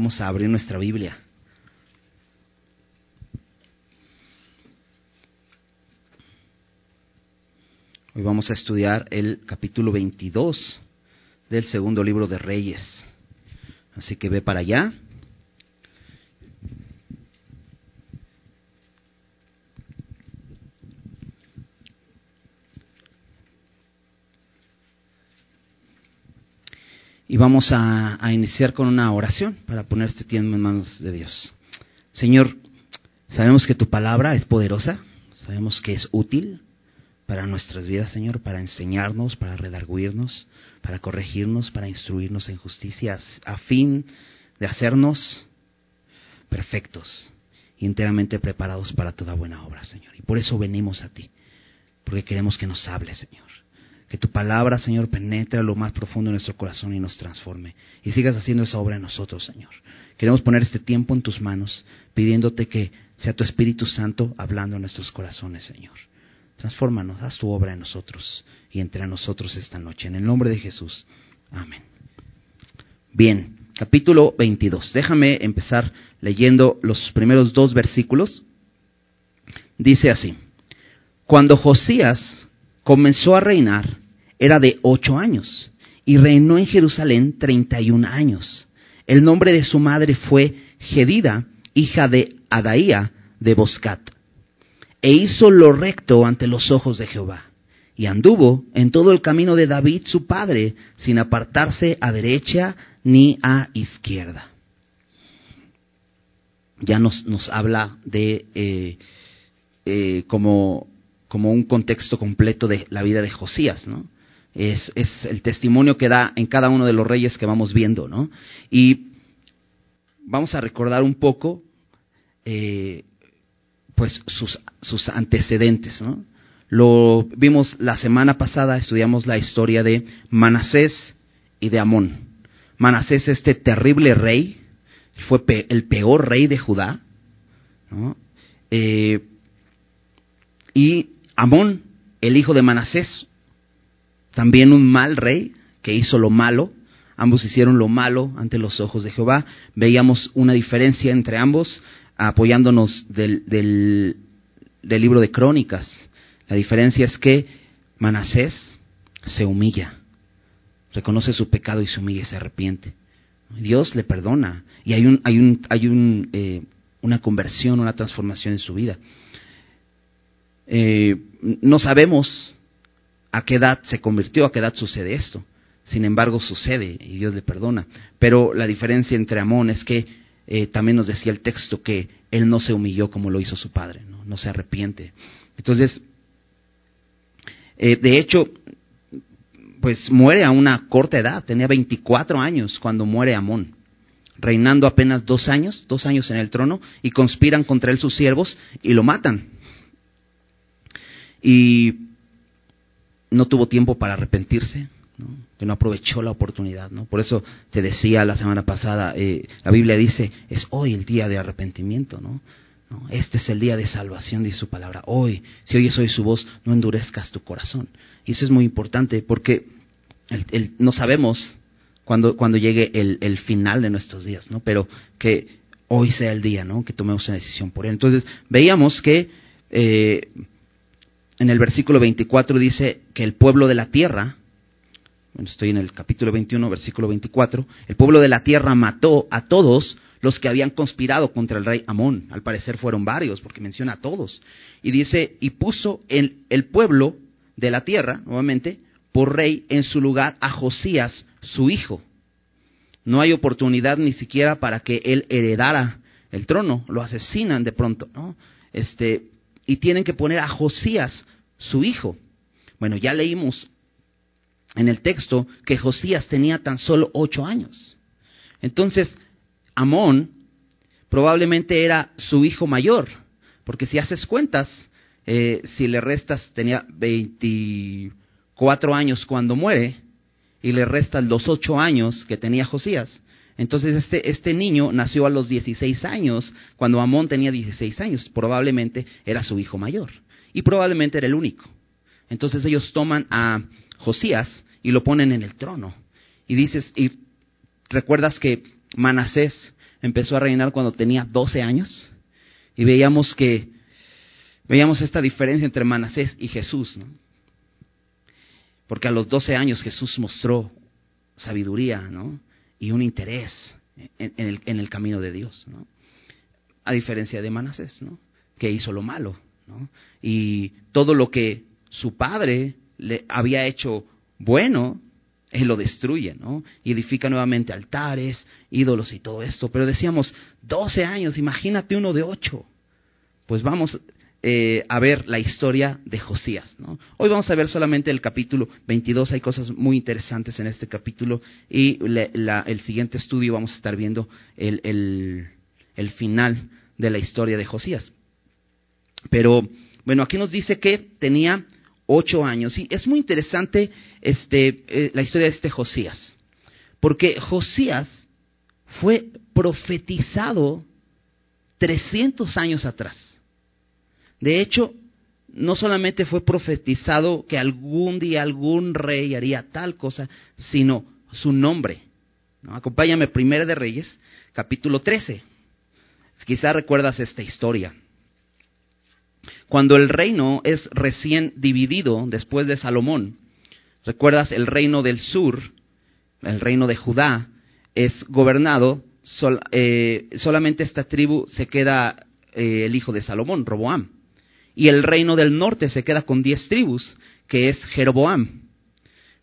Vamos a abrir nuestra Biblia. Hoy vamos a estudiar el capítulo 22 del segundo libro de Reyes. Así que ve para allá. Y vamos a, iniciar con una oración para poner este tiempo en manos de Dios. Señor, sabemos que tu palabra es poderosa, sabemos que es útil para nuestras vidas, Señor, para enseñarnos, para redarguirnos, para corregirnos, para instruirnos en justicia, a fin de hacernos perfectos y enteramente preparados para toda buena obra, Señor. Y por eso venimos a ti, porque queremos que nos hables, Señor. Que tu palabra, Señor, penetre a lo más profundo de nuestro corazón y nos transforme. Y sigas haciendo esa obra en nosotros, Señor. Queremos poner este tiempo en tus manos, pidiéndote que sea tu Espíritu Santo hablando en nuestros corazones, Señor. Transfórmanos, haz tu obra en nosotros y entre nosotros esta noche. En el nombre de Jesús. Amén. Bien, capítulo 22. Déjame empezar leyendo los primeros dos versículos. Dice así. Cuando Josías comenzó a reinar, era de ocho años y reinó en Jerusalén treinta y un años. El nombre de su madre fue Gedida, hija de Adaía de Boscat. E hizo lo recto ante los ojos de Jehová. Y anduvo en todo el camino de David su padre, sin apartarse a derecha ni a izquierda. Ya nos, nos habla de eh, eh, como, como un contexto completo de la vida de Josías, ¿no? Es, el testimonio que da en cada uno de los reyes que vamos viendo, ¿no? Y vamos a recordar un poco, eh, pues, sus, antecedentes, ¿no? Lo vimos la semana pasada, estudiamos la historia de Manasés y de Amón. Manasés, este terrible rey, fue el peor rey de Judá, ¿no? Eh, y Amón, el hijo de Manasés, también un mal rey que hizo lo malo, ambos hicieron lo malo ante los ojos de Jehová. Veíamos una diferencia entre ambos apoyándonos del, del, libro de Crónicas. La diferencia es que Manasés se humilla, reconoce su pecado y se humilla y se arrepiente. Dios le perdona y hay, un, hay, un, hay un, eh, una conversión, una transformación en su vida. Eh, no sabemos a qué edad se convirtió, a qué edad sucede esto. Sin embargo, sucede y Dios le perdona. Pero la diferencia entre Amón es que eh, también nos decía el texto que él no se humilló como lo hizo su padre, no, se arrepiente. Entonces, eh, de hecho, pues muere a una corta edad, tenía 24 años cuando muere Amón, reinando apenas dos años, dos años en el trono, y conspiran contra él sus siervos y lo matan. Y no tuvo tiempo para arrepentirse, que no aprovechó la oportunidad. ¿no? Por eso te decía la semana pasada, eh, la Biblia dice, es hoy el día de arrepentimiento. ¿no? Este es el día de salvación, dice su palabra. Hoy, si oyes hoy su voz, no endurezcas tu corazón. Y eso es muy importante porque no sabemos cuando, cuando llegue el, final de nuestros días, ¿no? pero que hoy sea el día ¿no? que tomemos una decisión por él. Entonces, veíamos que... Eh, en el versículo 24 dice que el pueblo de la tierra, bueno, estoy en el capítulo 21, versículo 24, el pueblo de la tierra mató a todos los que habían conspirado contra el rey Amón. Al parecer fueron varios, porque menciona a todos. Y dice, y puso el, el pueblo de la tierra, nuevamente, por rey en su lugar a Josías, su hijo. No hay oportunidad ni siquiera para que él heredara el trono, lo asesinan de pronto, ¿no? Este, y tienen que poner a Josías, su hijo. Bueno, ya leímos en el texto que Josías tenía tan solo ocho años. Entonces, Amón probablemente era su hijo mayor, porque si haces cuentas, eh, si le restas, tenía 24 años cuando muere, y le restas los ocho años que tenía Josías, entonces este, este niño nació a los 16 años, cuando Amón tenía 16 años, probablemente era su hijo mayor y probablemente era el único. Entonces ellos toman a Josías y lo ponen en el trono. Y dices, y recuerdas que Manasés empezó a reinar cuando tenía 12 años y veíamos que veíamos esta diferencia entre Manasés y Jesús, ¿no? Porque a los 12 años Jesús mostró sabiduría, ¿no? Y un interés en, el, en el, camino de Dios. A diferencia de Manasés. Que hizo lo malo. Y todo lo que su padre le había hecho bueno, él lo destruye, ¿no? Y edifica nuevamente altares, ídolos y todo esto. Pero decíamos, 12 años, imagínate uno de 8. Pues vamos eh, a ver la historia de Josías, ¿no? Hoy vamos a ver solamente el capítulo 22, hay cosas muy interesantes en este capítulo y el siguiente estudio vamos a estar viendo el, final de la historia de Josías. Pero bueno, aquí nos dice que tenía ocho años. Y es muy interesante este, eh, la historia de este Josías, porque Josías fue profetizado 300 años atrás. De hecho, no solamente fue profetizado que algún día algún rey haría tal cosa, sino su nombre. ¿no? Acompáñame, Primera de Reyes, capítulo 13. Quizá recuerdas esta historia. Cuando el reino es recién dividido después de Salomón, recuerdas el reino del sur, el reino de Judá, es gobernado, eh, solamente esta tribu se queda eh, el hijo de Salomón, Roboam. Y el reino del norte se queda con diez tribus, que es Jeroboam.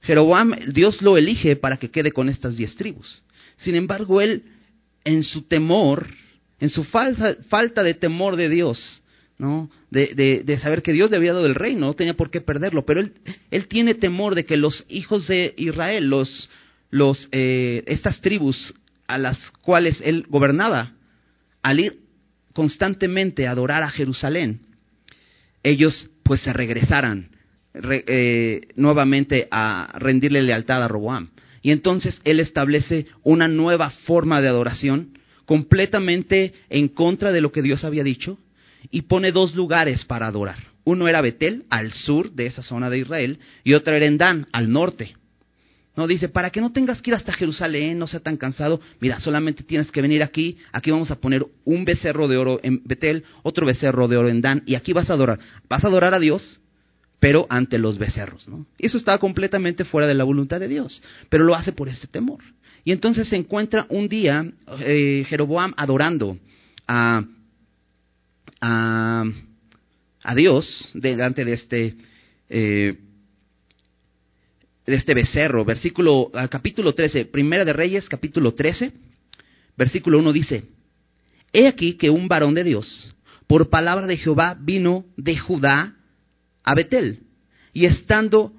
Jeroboam, Dios lo elige para que quede con estas diez tribus. Sin embargo, él, en su temor, en su falta de temor de Dios, ¿no? De, saber que Dios le había dado el reino, no tenía por qué perderlo, pero él, él tiene temor de que los hijos de Israel, los, los, eh, estas tribus a las cuales él gobernaba, al ir constantemente a adorar a Jerusalén, ellos pues se regresaran eh, nuevamente a rendirle lealtad a Roboam. Y entonces él establece una nueva forma de adoración completamente en contra de lo que Dios había dicho y pone dos lugares para adorar. Uno era Betel, al sur de esa zona de Israel, y otro era en Dan, al norte. No dice, para que no tengas que ir hasta Jerusalén, no sea tan cansado, mira, solamente tienes que venir aquí, aquí vamos a poner un becerro de oro en Betel, otro becerro de oro en Dan, y aquí vas a adorar. Vas a adorar a Dios, pero ante los becerros, ¿no? Eso estaba completamente fuera de la voluntad de Dios, pero lo hace por este temor. Y entonces se encuentra un día eh, Jeroboam adorando a a, Dios delante de este, eh, de este becerro. Versículo, capítulo 13, Primera de Reyes, capítulo 13, versículo 1 dice, He aquí que un varón de Dios, por palabra de Jehová, vino de Judá a Betel, y estando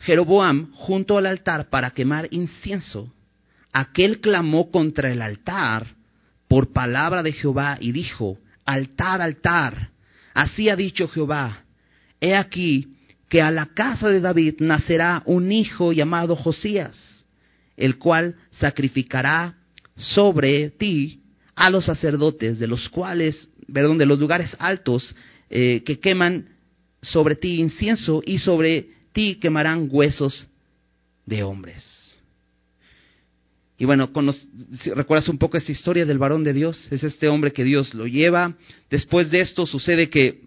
Jeroboam junto al altar para quemar incienso, aquel clamó contra el altar por palabra de Jehová y dijo, altar, altar. Así ha dicho Jehová, he aquí que a la casa de David nacerá un hijo llamado Josías, el cual sacrificará sobre ti a los sacerdotes, de los cuales, perdón, de los lugares altos eh, que queman sobre ti incienso y sobre ti quemarán huesos de hombres. Y bueno, recuerdas un poco esta historia del varón de Dios, es este hombre que Dios lo lleva. Después de esto sucede que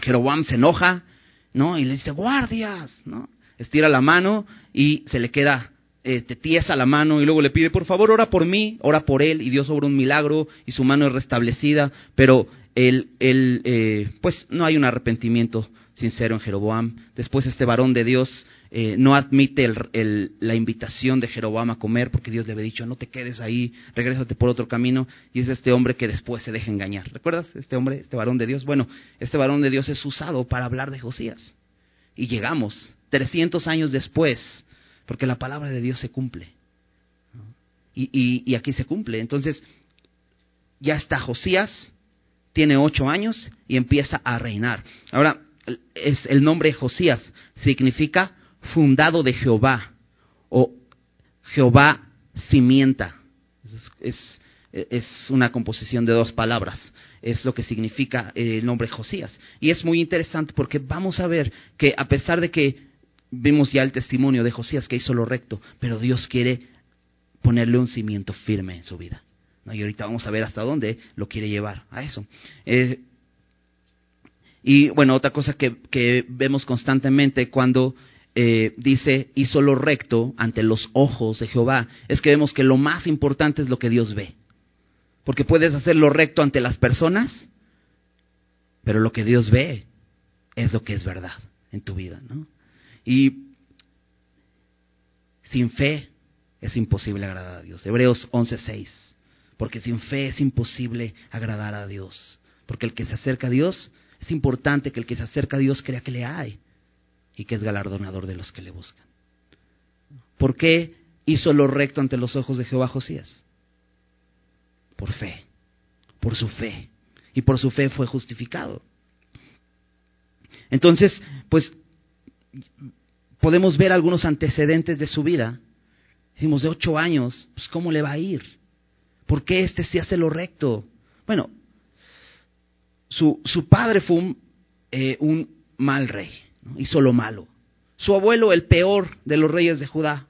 Jeroboam se enoja, ¿no? Y le dice, guardias, ¿no? Estira la mano y se le queda eh, te tiesa la mano y luego le pide, por favor, ora por mí, ora por él, y Dios obra un milagro y su mano es restablecida, pero él, él eh, pues no hay un arrepentimiento sincero en Jeroboam. Después este varón de Dios eh, no admite la invitación de Jeroboam a comer porque Dios le había dicho, no te quedes ahí, regrésate por otro camino. Y es este hombre que después se deja engañar. ¿Recuerdas este hombre, este varón de Dios? Bueno, este varón de Dios es usado para hablar de Josías. Y llegamos 300 años después, porque la palabra de Dios se cumple. Y, y aquí se cumple. Entonces, ya está Josías, tiene ocho años y empieza a reinar. Ahora, es el nombre Josías, significa fundado de Jehová o Jehová cimienta. Es, es, una composición de dos palabras. Es lo que significa el nombre Josías. Y es muy interesante porque vamos a ver que a pesar de que vimos ya el testimonio de Josías que hizo lo recto, pero Dios quiere ponerle un cimiento firme en su vida. Y ahorita vamos a ver hasta dónde lo quiere llevar a eso. Eh, y bueno, otra cosa que, vemos constantemente cuando eh, dice hizo lo recto ante los ojos de Jehová, es que vemos que lo más importante es lo que Dios ve. Porque puedes hacer lo recto ante las personas, pero lo que Dios ve es lo que es verdad en tu vida, ¿no? Y sin fe es imposible agradar a Dios. Hebreos 11:6. Porque sin fe es imposible agradar a Dios. Porque el que se acerca a Dios, es importante que el que se acerca a Dios crea que le hay y que es galardonador de los que le buscan. ¿Por qué hizo lo recto ante los ojos de Jehová Josías? Por fe, por su fe. Y por su fe fue justificado. Entonces, pues podemos ver algunos antecedentes de su vida. Decimos, de ocho años, pues ¿cómo le va a ir? ¿Por qué este se hace lo recto? Bueno, su, su padre fue un, eh, un mal rey, hizo lo malo. Su abuelo, el peor de los reyes de Judá,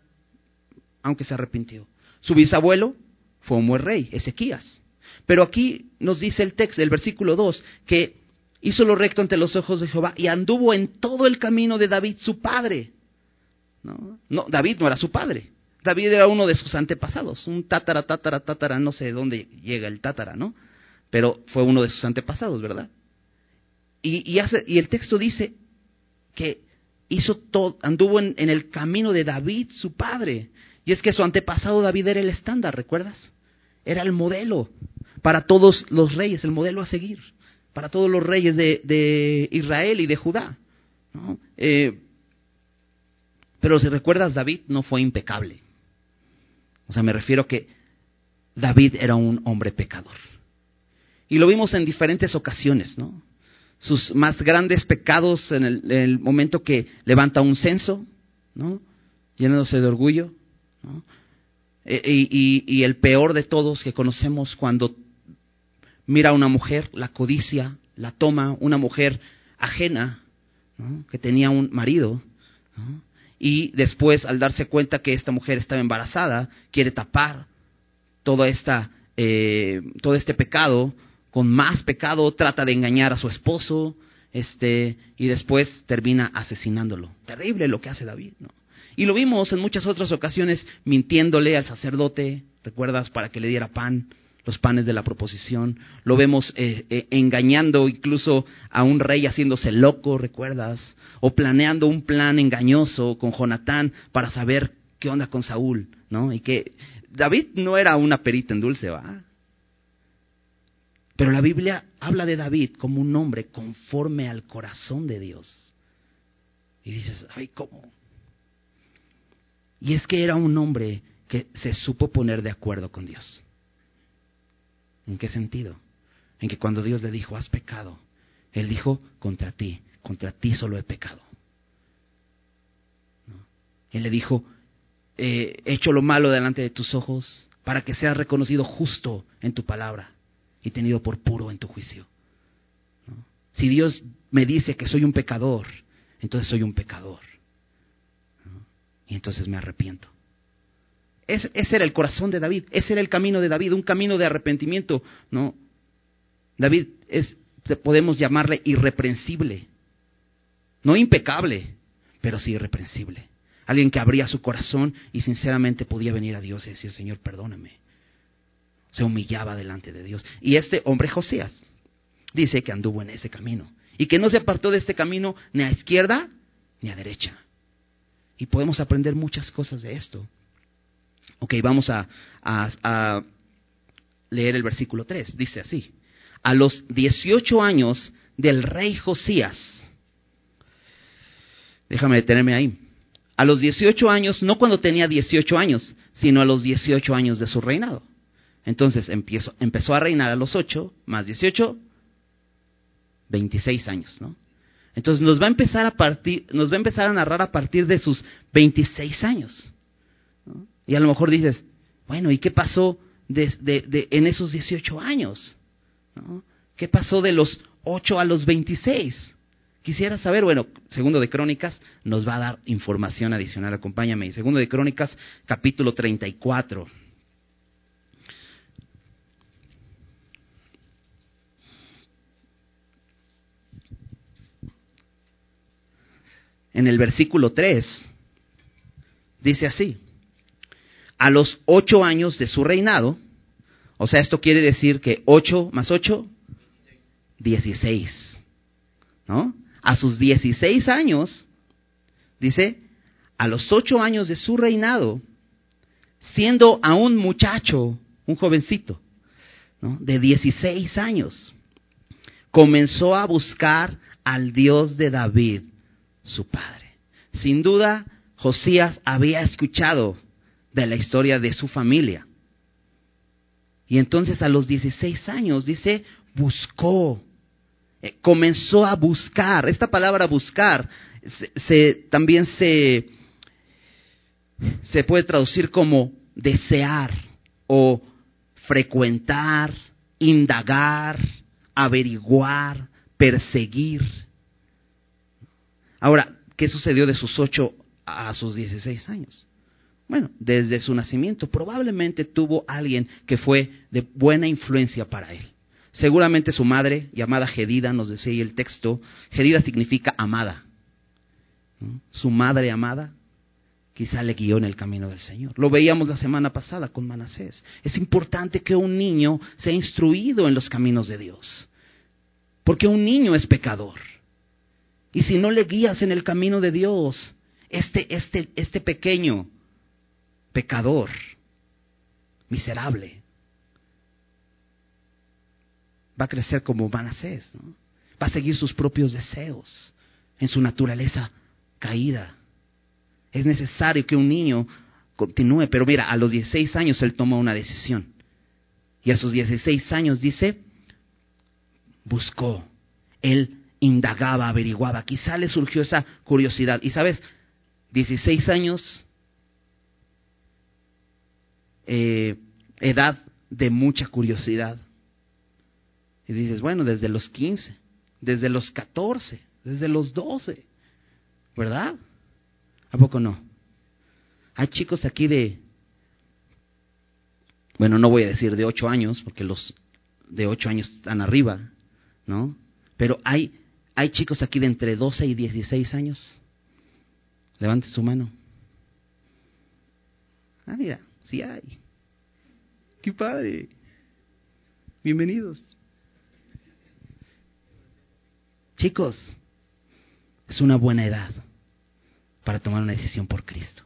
aunque se arrepintió. Su bisabuelo fue un buen rey, Ezequías. Pero aquí nos dice el texto, el versículo 2, que hizo lo recto ante los ojos de Jehová y anduvo en todo el camino de David, su padre. No, David no era su padre. David era uno de sus antepasados, un tátara, tátara, tátara, no sé de dónde llega el tátara, ¿no? Pero fue uno de sus antepasados, ¿verdad? Y, y, hace, y el texto dice que hizo todo, anduvo en, el camino de David, su padre. Y es que su antepasado David era el estándar, ¿recuerdas? Era el modelo para todos los reyes, el modelo a seguir para todos los reyes de, Israel y de Judá. Eh, pero si recuerdas, David no fue impecable. O sea, me refiero que David era un hombre pecador. Y lo vimos en diferentes ocasiones, ¿no? Sus más grandes pecados en el, momento que levanta un censo, ¿no? Llenándose de orgullo. E, y, y el peor de todos que conocemos cuando mira a una mujer, la codicia, la toma, una mujer ajena, que tenía un marido, y después al darse cuenta que esta mujer estaba embarazada, quiere tapar toda esta, eh, todo este pecado, con más pecado trata de engañar a su esposo, este, y después termina asesinándolo. Terrible lo que hace David, ¿no? Y lo vimos en muchas otras ocasiones mintiéndole al sacerdote, ¿recuerdas? Para que le diera pan los panes de la proposición, lo vemos eh, eh, engañando incluso a un rey haciéndose loco, ¿recuerdas? O planeando un plan engañoso con Jonatán para saber qué onda con Saúl, ¿no? Y que David no era una perita en dulce, ¿va? Pero la Biblia habla de David como un hombre conforme al corazón de Dios. Y dices, ay, ¿cómo? Y es que era un hombre que se supo poner de acuerdo con Dios. ¿En qué sentido? En que cuando Dios le dijo, has pecado, Él dijo, contra ti, contra ti solo he pecado. Él le dijo, he hecho lo malo delante de tus ojos para que seas reconocido justo en tu palabra y tenido por puro en tu juicio. Si Dios me dice que soy un pecador, entonces soy un pecador. Y entonces me arrepiento ese era el corazón de David, ese era el camino de David, un camino de arrepentimiento, ¿no? David es, podemos llamarle irreprensible, no impecable, pero sí irreprensible. Alguien que abría su corazón y sinceramente podía venir a Dios y decir, Señor, perdóname. Se humillaba delante de Dios. Y este hombre Josías dice que anduvo en ese camino y que no se apartó de este camino ni a izquierda ni a derecha. Y podemos aprender muchas cosas de esto. Ok, vamos a, leer el versículo 3. Dice así. A los 18 años del rey Josías. Déjame detenerme ahí. A los 18 años, no cuando tenía 18 años, sino a los 18 años de su reinado. Entonces empezó, a reinar a los 8, más 18, 26 años, ¿no? Entonces nos va a empezar a partir, nos va a empezar a narrar a partir de sus 26 años. Y a lo mejor dices, bueno, ¿y qué pasó en esos 18 años? ¿Qué pasó de los 8 a los 26? Quisiera saber, bueno, segundo de Crónicas nos va a dar información adicional, acompáñame. Segundo de Crónicas, capítulo 34. En el versículo 3, dice así, a los ocho años de su reinado, o sea, esto quiere decir que ocho más ocho, dieciséis, ¿no? A sus dieciséis años, dice, a los ocho años de su reinado, siendo aún muchacho, un jovencito, de dieciséis años, comenzó a buscar al Dios de David, su padre. Sin duda, Josías había escuchado de la historia de su familia. Y entonces a los 16 años, dice, buscó, eh, comenzó a buscar. Esta palabra buscar se, también se, se puede traducir como desear o frecuentar, indagar, averiguar, perseguir. Ahora, ¿qué sucedió de sus ocho a sus dieciséis años? Bueno, desde su nacimiento probablemente tuvo alguien que fue de buena influencia para él. Seguramente su madre, llamada Gedida, nos decía ahí el texto, Gedida significa amada. Su madre amada quizá le guió en el camino del Señor. Lo veíamos la semana pasada con Manasés. Es importante que un niño sea instruido en los caminos de Dios, porque un niño es pecador. Y si no le guías en el camino de Dios, este, este, este pequeño pecador, miserable, va a crecer como Manasés, va a seguir sus propios deseos en su naturaleza caída. Es necesario que un niño continúe, pero mira, a los 16 años él toma una decisión. Y a sus 16 años dice, buscó, él indagaba, averiguaba, quizá le surgió esa curiosidad. Y sabes, 16 años, eh, edad de mucha curiosidad. Y dices, bueno, desde los 15, desde los 14, desde los 12, ¿verdad? ¿A poco no? Hay chicos aquí de, bueno, no voy a decir de 8 años, porque los de 8 años están arriba, ¿no? Pero hay ¿Hay chicos aquí de entre 12 y 16 años? Levante su mano. Ah, mira, sí hay. ¡Qué padre! Bienvenidos. Chicos, es una buena edad para tomar una decisión por Cristo.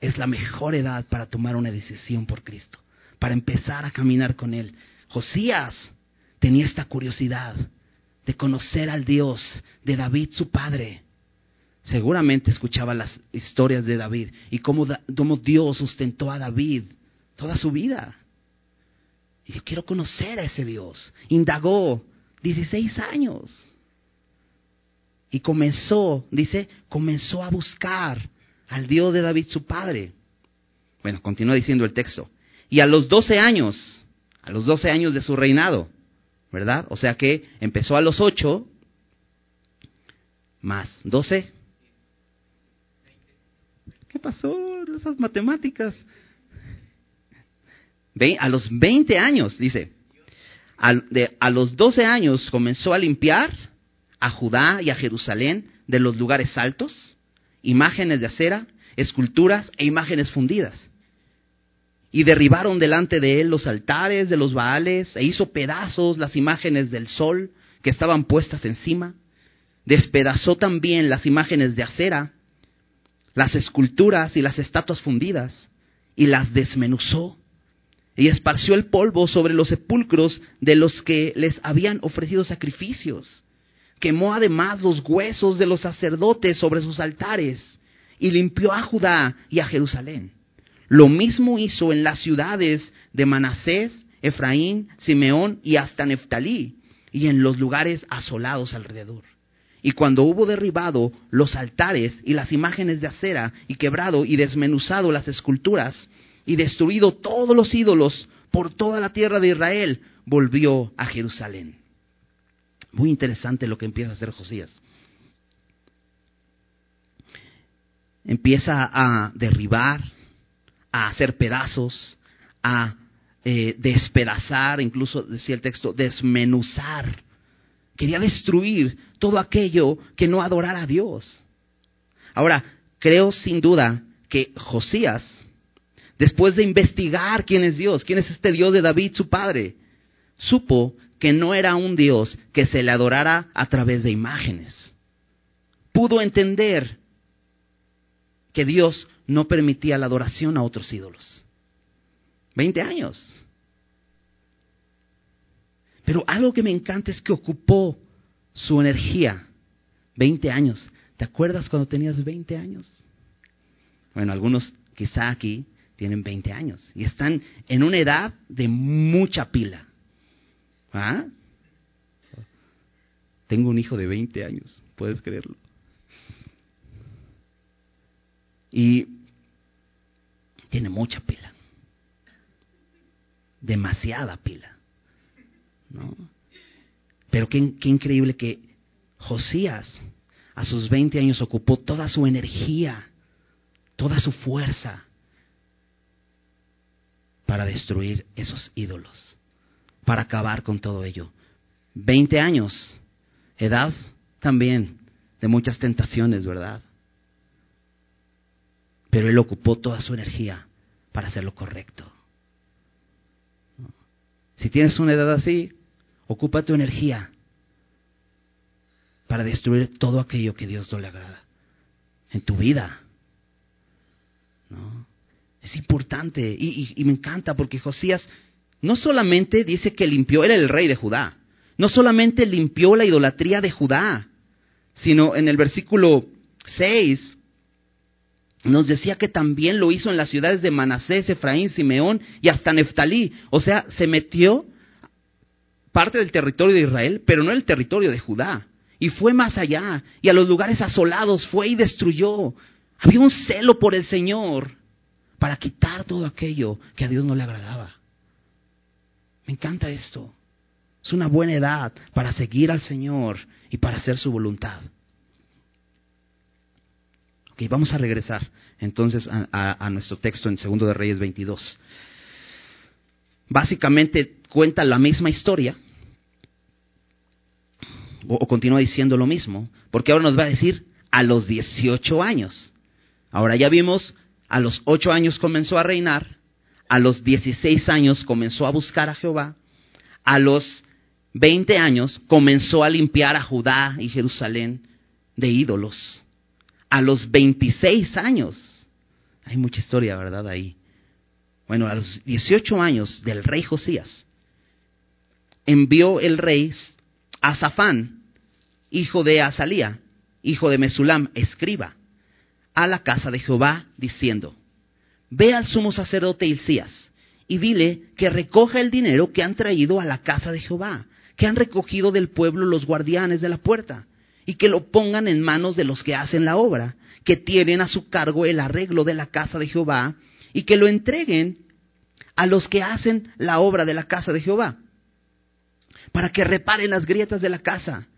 Es la mejor edad para tomar una decisión por Cristo, para empezar a caminar con Él. Josías tenía esta curiosidad de conocer al Dios de David, su padre. Seguramente escuchaba las historias de David y cómo, Dios sustentó a David toda su vida. Y yo quiero conocer a ese Dios. Indagó 16 años. Y comenzó, dice, comenzó a buscar al Dios de David, su padre. Bueno, continúa diciendo el texto. Y a los 12 años, a los 12 años de su reinado, ¿verdad? O sea que empezó a los 8 más 12. ¿Qué pasó? Esas matemáticas. A los 20 años, dice, a, de, a los 12 años comenzó a limpiar a Judá y a Jerusalén de los lugares altos, imágenes de acera, esculturas e imágenes fundidas y derribaron delante de él los altares de los Baales e hizo pedazos las imágenes del sol que estaban puestas encima. Despedazó también las imágenes de acera, las esculturas y las estatuas fundidas y las desmenuzó y esparció el polvo sobre los sepulcros de los que les habían ofrecido sacrificios. Quemó además los huesos de los sacerdotes sobre sus altares y limpió a Judá y a Jerusalén. Lo mismo hizo en las ciudades de Manasés, Efraín, Simeón y hasta Neftalí, y en los lugares asolados alrededor. Y cuando hubo derribado los altares y las imágenes de acera, y quebrado y desmenuzado las esculturas, y destruido todos los ídolos por toda la tierra de Israel, volvió a Jerusalén. Muy interesante lo que empieza a hacer Josías. Empieza a derribar, a hacer pedazos, a eh, despedazar, incluso decía el texto, desmenuzar, quería destruir todo aquello que no adorara a Dios. Ahora, creo sin duda que Josías, después de investigar quién es Dios, quién es este Dios de David, su padre, supo que no era un Dios que se le adorara a través de imágenes. Pudo entender que Dios no permitía la adoración a otros ídolos. Veinte años. Pero algo que me encanta es que ocupó su energía. Veinte años. ¿Te acuerdas cuando tenías veinte años? Bueno, algunos quizá aquí tienen veinte años y están en una edad de mucha pila. ¿Ah? Tengo un hijo de 20 años, puedes creerlo. Y tiene mucha pila. Demasiada pila. ¿No? Pero qué, qué increíble que Josías a sus 20 años ocupó toda su energía, toda su fuerza para destruir esos ídolos para acabar con todo ello. Veinte años, edad también de muchas tentaciones, ¿verdad? Pero él ocupó toda su energía para hacer lo correcto. Si tienes una edad así, ocupa tu energía para destruir todo aquello que Dios no le agrada en tu vida. ¿No? Es importante y, y me encanta porque Josías no solamente dice que limpió, era el rey de Judá, no solamente limpió la idolatría de Judá, sino en el versículo 6 nos decía que también lo hizo en las ciudades de Manasés, Efraín, Simeón y hasta Neftalí. O sea, se metió parte del territorio de Israel, pero no el territorio de Judá. Y fue más allá, y a los lugares asolados fue y destruyó. Había un celo por el Señor para quitar todo aquello que a Dios no le agradaba. Me encanta esto. Es una buena edad para seguir al Señor y para hacer su voluntad. Ok, vamos a regresar entonces a, nuestro texto en Segundo de Reyes 22. Básicamente cuenta la misma historia, o, o, continúa diciendo lo mismo, porque ahora nos va a decir a los 18 años. Ahora ya vimos, a los 8 años comenzó a reinar, a los 16 años comenzó a buscar a Jehová, a los 20 años comenzó a limpiar a Judá y Jerusalén de ídolos. A los 26 años, hay mucha historia, ¿verdad? Ahí. Bueno, a los 18 años del rey Josías, envió el rey a Zafán, hijo de Azalía, hijo de Mesulam, escriba, a la casa de Jehová, diciendo, Ve al sumo sacerdote Hilcías y dile que recoja el dinero que han traído a la casa de Jehová, que han recogido del pueblo los guardianes de la puerta, y que lo pongan en manos de los que hacen la obra, que tienen a su cargo el arreglo de la casa de Jehová, y que lo entreguen a los que hacen la obra de la casa de Jehová, para que reparen las grietas de la casa,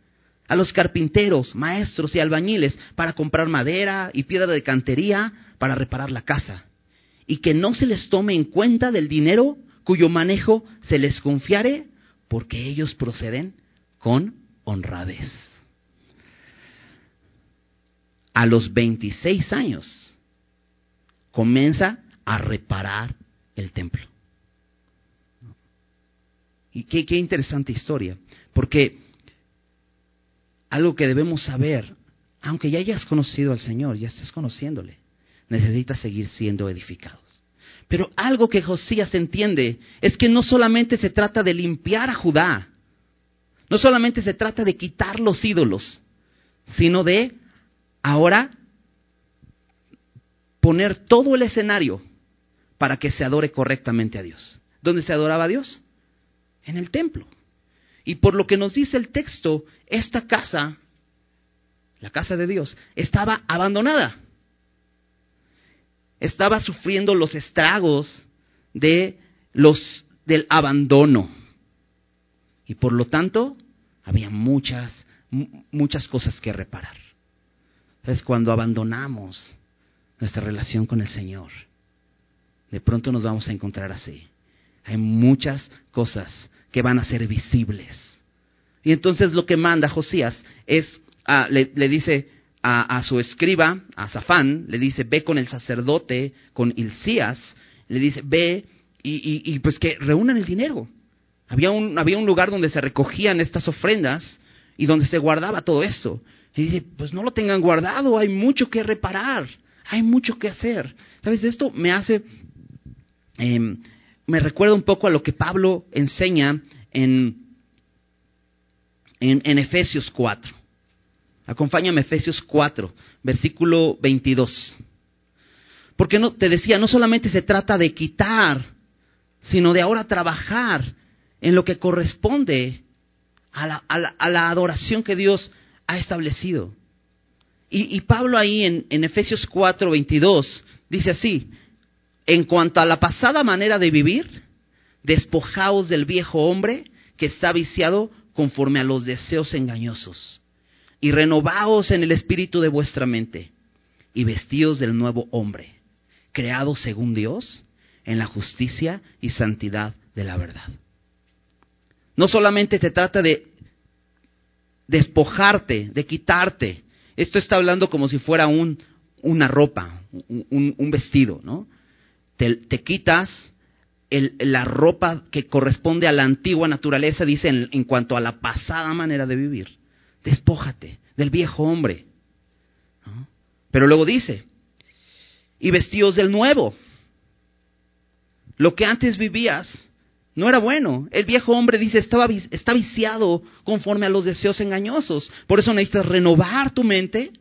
a los carpinteros, maestros y albañiles, para comprar madera y piedra de cantería, para reparar la casa y que no se les tome en cuenta del dinero cuyo manejo se les confiare, porque ellos proceden con honradez. A los 26 años comienza a reparar el templo. Y qué, qué interesante historia, porque algo que debemos saber, aunque ya hayas conocido al Señor, ya estés conociéndole, necesita seguir siendo edificados. Pero algo que Josías entiende es que no solamente se trata de limpiar a Judá, no solamente se trata de quitar los ídolos, sino de ahora poner todo el escenario para que se adore correctamente a Dios. ¿Dónde se adoraba a Dios? En el templo. Y por lo que nos dice el texto, esta casa, la casa de Dios, estaba abandonada estaba sufriendo los estragos de los del abandono. Y por lo tanto, había muchas muchas cosas que reparar. Entonces, cuando abandonamos nuestra relación con el Señor, de pronto nos vamos a encontrar así. Hay muchas cosas que van a ser visibles Y entonces lo que manda Josías es, ah, le, dice a, su escriba, a Zafán, le dice, ve con el sacerdote, con Ilcías, le dice, ve y, y, pues que reúnan el dinero. Había un, había un lugar donde se recogían estas ofrendas y donde se guardaba todo eso. Y dice, pues no lo tengan guardado, hay mucho que reparar, hay mucho que hacer. ¿Sabes? Esto me hace, em, me recuerda un poco a lo que Pablo enseña en, en, Efesios 4. Acompáñame Efesios 4, versículo 22. Porque no, te decía, no solamente se trata de quitar, sino de ahora trabajar en lo que corresponde a la, a la, adoración que Dios ha establecido. Y, Pablo ahí en, Efesios 4, 22 dice así, en cuanto a la pasada manera de vivir, despojaos del viejo hombre que está viciado conforme a los deseos engañosos, y renovaos en el espíritu de vuestra mente, y vestíos del nuevo hombre, creado según Dios, en la justicia y santidad de la verdad. No solamente se trata de despojarte, de quitarte. Esto está hablando como si fuera un, una ropa, un, vestido, ¿no? Te, quitas la ropa que corresponde a la antigua naturaleza, dice en, cuanto a la pasada manera de vivir. Despójate del viejo hombre. Pero luego dice, y vestidos del nuevo. Lo que antes vivías no era bueno. El viejo hombre dice, estaba, está viciado conforme a los deseos engañosos. Por eso necesitas renovar tu mente,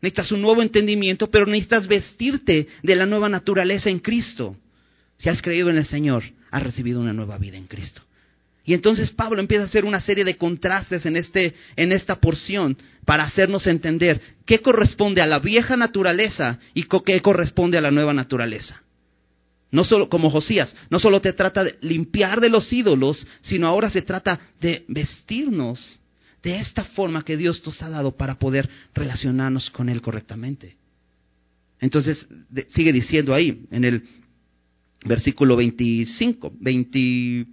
necesitas un nuevo entendimiento, pero necesitas vestirte de la nueva naturaleza en Cristo. Si has creído en el Señor, has recibido una nueva vida en Cristo. Y entonces Pablo empieza a hacer una serie de contrastes en, este, en esta porción para hacernos entender qué corresponde a la vieja naturaleza y qué corresponde a la nueva naturaleza. No solo como Josías, no solo te trata de limpiar de los ídolos, sino ahora se trata de vestirnos de esta forma que Dios nos ha dado para poder relacionarnos con Él correctamente. Entonces, sigue diciendo ahí, en el versículo 25, 20,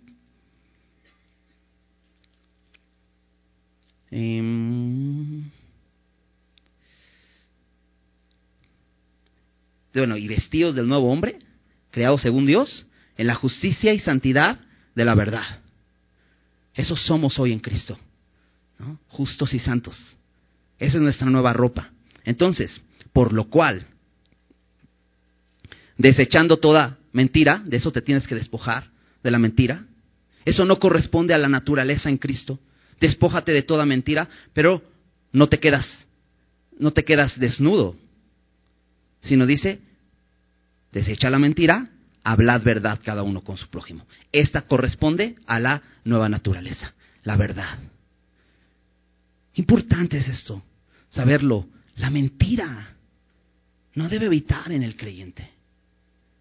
em, bueno, y vestidos del nuevo hombre, creados según Dios, en la justicia y santidad de la verdad. Eso somos hoy en Cristo, justos y santos. Esa es nuestra nueva ropa. Entonces, por lo cual, desechando toda mentira, de eso te tienes que despojar, de la mentira. Eso no corresponde a la naturaleza en Cristo. Despójate de toda mentira, pero no te quedas, no te quedas desnudo, sino dice, Desecha la mentira, hablad verdad cada uno con su prójimo. Esta corresponde a la nueva naturaleza, la verdad. Importante es esto, saberlo. La mentira no debe evitar en el creyente.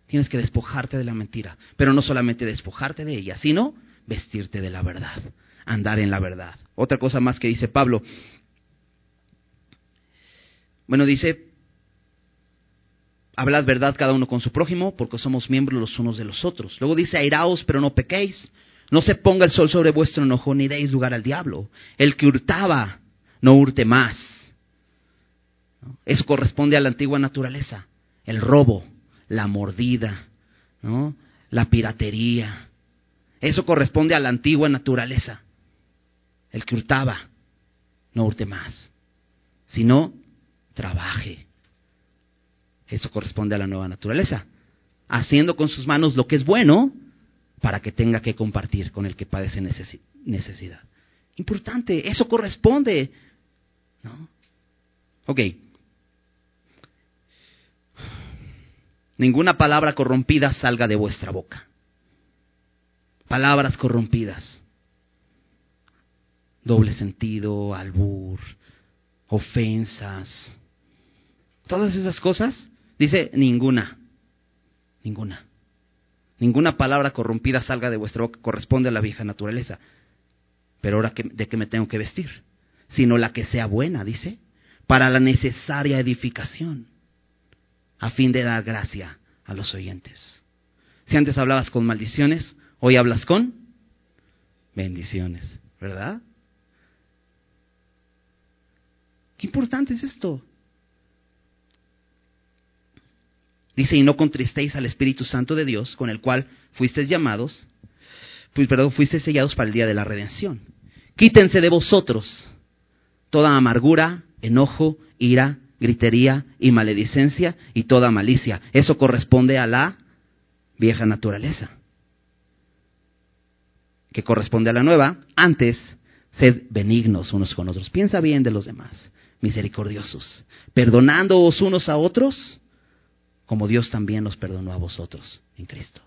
Tienes que despojarte de la mentira, pero no solamente despojarte de ella, sino vestirte de la verdad, andar en la verdad. Otra cosa más que dice Pablo. Bueno, dice, hablad verdad cada uno con su prójimo, porque somos miembros los unos de los otros. Luego dice, airaos, pero no pequéis. No se ponga el sol sobre vuestro enojo, ni deis lugar al diablo. El que hurtaba, no hurte más. Eso corresponde a la antigua naturaleza. El robo, la mordida, la piratería. Eso corresponde a la antigua naturaleza. El que hurtaba, no hurte más. Sino, trabaje eso corresponde a la nueva naturaleza. Haciendo con sus manos lo que es bueno para que tenga que compartir con el que padece necesidad. Importante, eso corresponde. ¿no? Ok. Ninguna palabra corrompida salga de vuestra boca. Palabras corrompidas. Doble sentido, albur, ofensas. Todas esas cosas Dice, ninguna, ninguna. Ninguna palabra corrompida salga de vuestra boca, corresponde a la vieja naturaleza. Pero ahora, ¿de qué me tengo que vestir? Sino la que sea buena, dice, para la necesaria edificación, a fin de dar gracia a los oyentes. Si antes hablabas con maldiciones, hoy hablas con bendiciones, ¿verdad? Qué importante es esto. Dice, y no contristéis al Espíritu Santo de Dios, con el cual fuisteis llamados, pues, perdón, fuisteis sellados para el día de la redención. Quítense de vosotros toda amargura, enojo, ira, gritería y maledicencia y toda malicia. Eso corresponde a la vieja naturaleza. Que corresponde a la nueva. Antes, sed benignos unos con otros. Piensa bien de los demás, misericordiosos, perdonándoos unos a otros como Dios también los perdonó a vosotros en Cristo.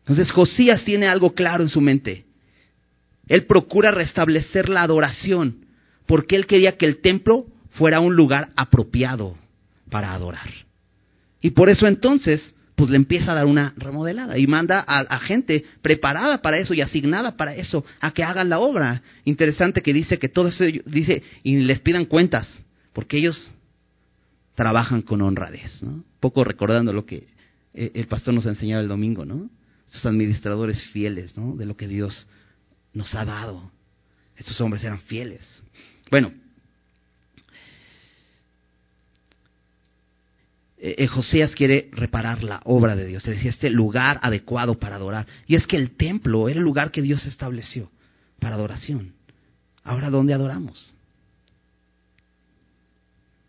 Entonces Josías tiene algo claro en su mente. Él procura restablecer la adoración porque él quería que el templo fuera un lugar apropiado para adorar. Y por eso entonces, pues le empieza a dar una remodelada y manda a, gente preparada para eso y asignada para eso, a que hagan la obra. Interesante que dice que todo eso, dice, y les pidan cuentas, porque ellos trabajan con honradez. ¿no? Poco recordando lo que eh, el pastor nos ha enseñado el domingo, ¿no? Estos administradores fieles, ¿no? De lo que Dios nos ha dado. Estos hombres eran fieles. Bueno, eh, eh, Josías quiere reparar la obra de Dios, es decir, este lugar adecuado para adorar. Y es que el templo era el lugar que Dios estableció para adoración. Ahora, ¿dónde adoramos?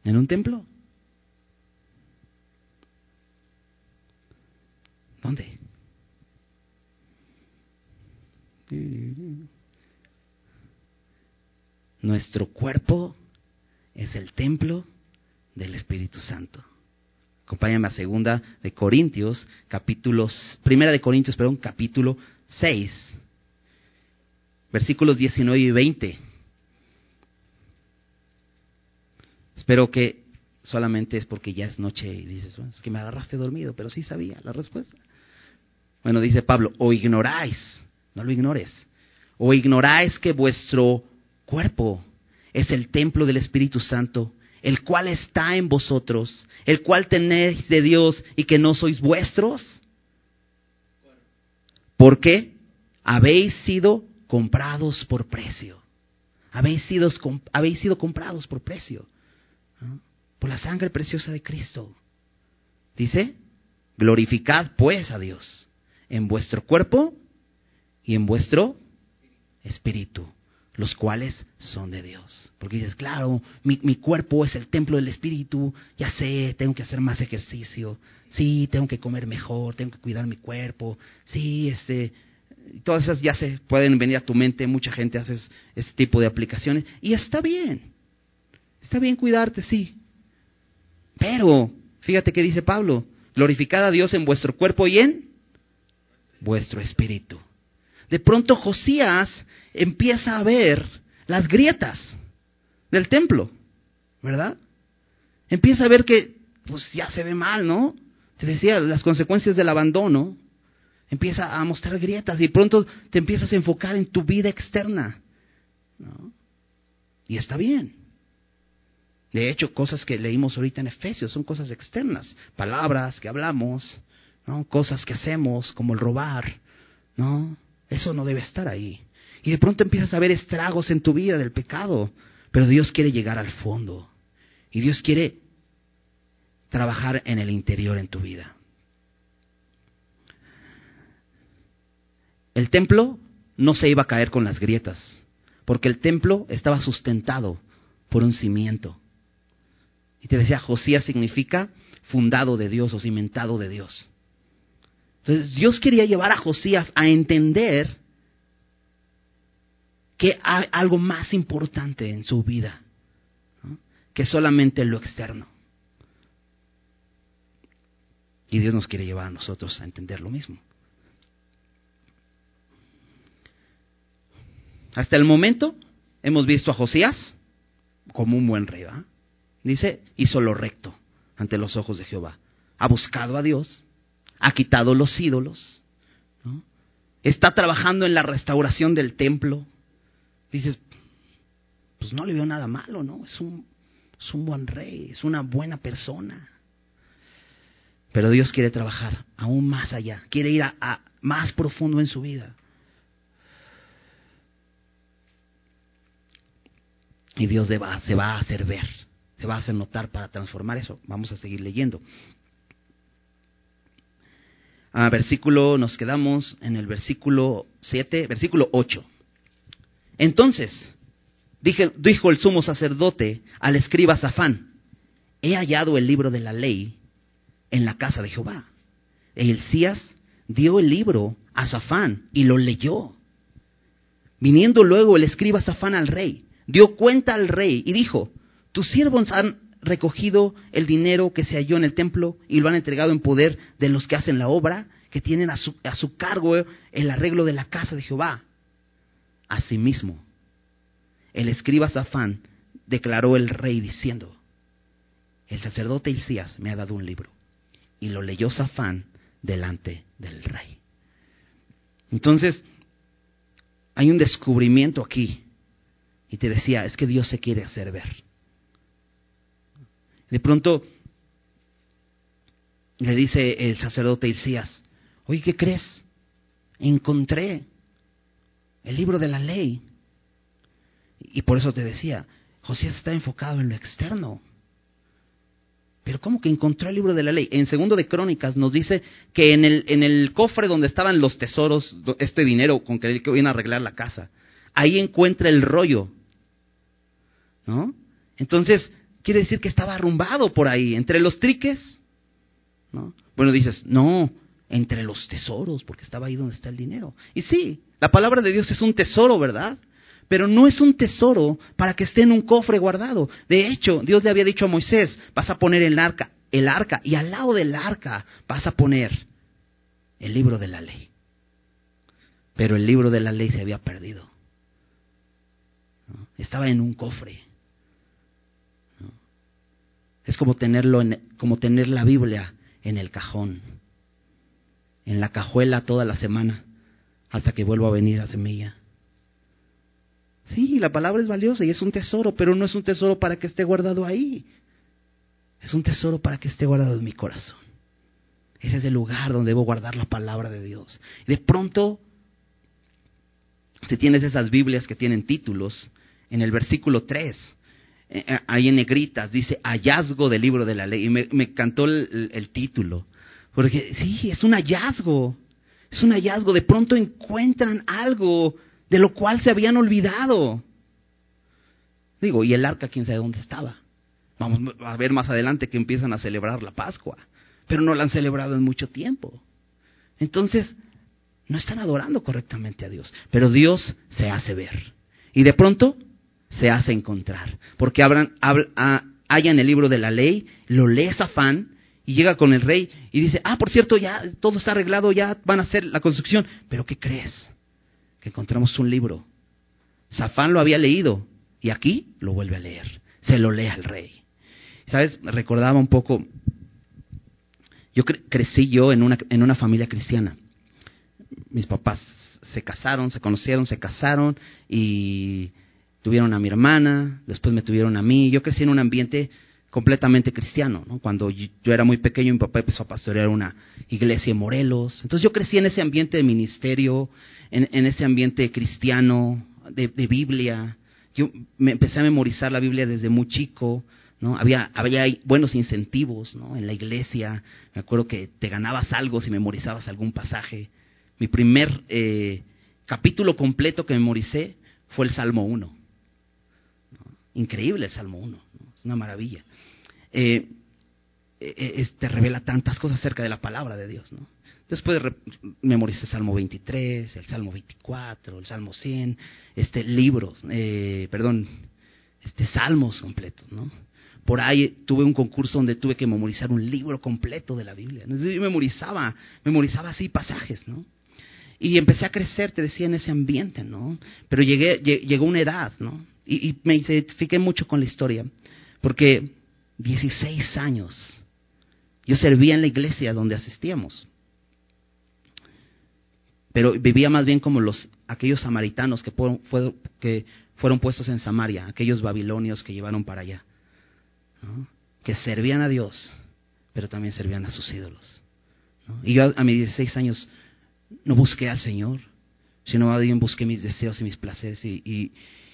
¿En un templo? ¿Dónde? Nuestro cuerpo es el templo del Espíritu Santo. Acompáñame a segunda de Corintios, capítulos, primera de Corintios, perdón, capítulo 6, versículos 19 y 20. Espero que solamente es porque ya es noche y dices, es que me agarraste dormido, pero sí sabía la respuesta. Bueno, dice Pablo, o ignoráis, no lo ignores, o ignoráis que vuestro cuerpo es el templo del Espíritu Santo, el cual está en vosotros, el cual tenéis de Dios y que no sois vuestros. ¿Por qué? Habéis sido comprados por precio. Habéis sido, habéis sido comprados por precio. Por la sangre preciosa de Cristo. Dice, glorificad pues a Dios en vuestro cuerpo y en vuestro espíritu, los cuales son de Dios. Porque dices, claro, mi, mi, cuerpo es el templo del espíritu, ya sé, tengo que hacer más ejercicio, sí, tengo que comer mejor, tengo que cuidar mi cuerpo, sí, este, todas esas ya se pueden venir a tu mente, mucha gente hace ese tipo de aplicaciones, y está bien, está bien cuidarte, sí. Pero, fíjate que dice Pablo, glorificad a Dios en vuestro cuerpo y en vuestro espíritu. De pronto Josías empieza a ver las grietas del templo, ¿verdad? Empieza a ver que pues ya se ve mal, ¿no? Te decía, las consecuencias del abandono. Empieza a mostrar grietas y pronto te empiezas a enfocar en tu vida externa. ¿no? Y está bien. De hecho, cosas que leímos ahorita en Efesios son cosas externas, palabras que hablamos, ¿no? Cosas que hacemos, como el robar, ¿no? Eso no debe estar ahí. Y de pronto empiezas a ver estragos en tu vida del pecado, pero Dios quiere llegar al fondo. Y Dios quiere trabajar en el interior en tu vida. El templo no se iba a caer con las grietas, porque el templo estaba sustentado por un cimiento. Y te decía, Josías significa fundado de Dios o cimentado de Dios. Entonces Dios quería llevar a Josías a entender que hay algo más importante en su vida que solamente lo externo. Y Dios nos quiere llevar a nosotros a entender lo mismo. Hasta el momento hemos visto a Josías como un buen rey. Dice, hizo lo recto ante los ojos de Jehová. Ha buscado a Dios, ha quitado los ídolos, está trabajando en la restauración del templo. Dices, pues no le veo nada malo, ¿no? Es un, es un buen rey, es una buena persona. Pero Dios quiere trabajar aún más allá, quiere ir a más profundo en su vida. Y Dios se va a hacer ver, se va a hacer notar para transformar eso. Vamos a seguir leyendo. Ah, versículo, nos quedamos en el versículo 7, versículo 8. Entonces, dije, dijo el sumo sacerdote al escriba Safán, he hallado el libro de la ley en la casa de Jehová. Elías dio el libro a Safán y lo leyó. Viniendo luego el escriba Safán al rey, dio cuenta al rey y dijo, tus siervos han recogido el dinero que se halló en el templo y lo han entregado en poder de los que hacen la obra, que tienen a su, a su cargo el arreglo de la casa de Jehová. Asimismo, el escriba Safán declaró el rey diciendo, el sacerdote Hilcías me ha dado un libro. Y lo leyó Safán delante del rey. Entonces, hay un descubrimiento aquí. Y te decía, es que Dios se quiere hacer ver. De pronto le dice el sacerdote Hilcías, oye, ¿qué crees? Encontré el libro de la ley. Y por eso te decía, José está enfocado en lo externo. Pero ¿cómo que encontró el libro de la ley? En segundo de Crónicas nos dice que en el, en el cofre donde estaban los tesoros, este dinero con que él viene a arreglar la casa, ahí encuentra el rollo. ¿No? Entonces, quiere decir que estaba arrumbado por ahí, entre los triques. ¿no? Bueno, dices, no, entre los tesoros, porque estaba ahí donde está el dinero. Y sí, la palabra de Dios es un tesoro, ¿verdad? Pero no es un tesoro para que esté en un cofre guardado. De hecho, Dios le había dicho a Moisés, vas a poner el arca, el arca, y al lado del arca vas a poner el libro de la ley. Pero el libro de la ley se había perdido. Estaba en un cofre. Es como tenerlo en, como tener la Biblia en el cajón, en la cajuela toda la semana, hasta que vuelva a venir a semilla. Sí, la palabra es valiosa y es un tesoro, pero no es un tesoro para que esté guardado ahí. Es un tesoro para que esté guardado en mi corazón. Ese es el lugar donde debo guardar la palabra de Dios. de pronto, si tienes esas Biblias que tienen títulos, en el versículo 3, eh, eh, ahí en negritas, dice hallazgo del libro de la ley. Y me, me encantó el, título. Porque sí, es un hallazgo. Es un hallazgo. De pronto encuentran algo de lo cual se habían olvidado. Digo, y el arca, quién sabe dónde estaba. Vamos a ver más adelante que empiezan a celebrar la Pascua. Pero no la han celebrado en mucho tiempo. Entonces, no están adorando correctamente a Dios. Pero Dios se hace ver. Y de pronto se hace encontrar. Porque abran, en el libro de la ley, lo lee Safán y llega con el rey y dice, ah, por cierto, ya todo está arreglado, ya van a hacer la construcción. Pero ¿qué crees? Que encontramos un libro. Safán lo había leído y aquí lo vuelve a leer. Se lo lee al rey. ¿Sabes? Recordaba un poco, yo crecí yo en una, en una familia cristiana. Mis papás se casaron, se conocieron, se casaron y tuvieron a mi hermana, después me tuvieron a mí. Yo crecí en un ambiente completamente cristiano. ¿no? Cuando yo era muy pequeño, mi papá empezó a pastorear una iglesia en Morelos. Entonces yo crecí en ese ambiente de ministerio, en, ese ambiente cristiano, de, Biblia. Yo me empecé a memorizar la Biblia desde muy chico. ¿no? Había, buenos incentivos en la iglesia. Me acuerdo que te ganabas algo si memorizabas algún pasaje. Mi primer eh, capítulo completo que memoricé fue el Salmo 1. Increíble el Salmo 1, es una maravilla. Eh, eh revela tantas cosas acerca de la palabra de Dios. ¿no? Después memoricé el Salmo 23, el Salmo 24, el Salmo 100, este, libros, eh, perdón, este, salmos completos. ¿no? Por ahí tuve un concurso donde tuve que memorizar un libro completo de la Biblia. Yo memorizaba, memorizaba así pasajes, ¿no? Y empecé a crecer, te decía, en ese ambiente, ¿no? Pero llegué, llegó una edad, ¿no? Y, me identifiqué mucho con la historia, porque 16 años yo servía en la iglesia donde asistíamos, pero vivía más bien como los aquellos samaritanos que fueron, que fueron puestos en Samaria, aquellos babilonios que llevaron para allá, que servían a Dios, pero también servían a sus ídolos. Y yo a mis 16 años no busqué al Señor, sino más bien busqué mis deseos y mis placeres y, y,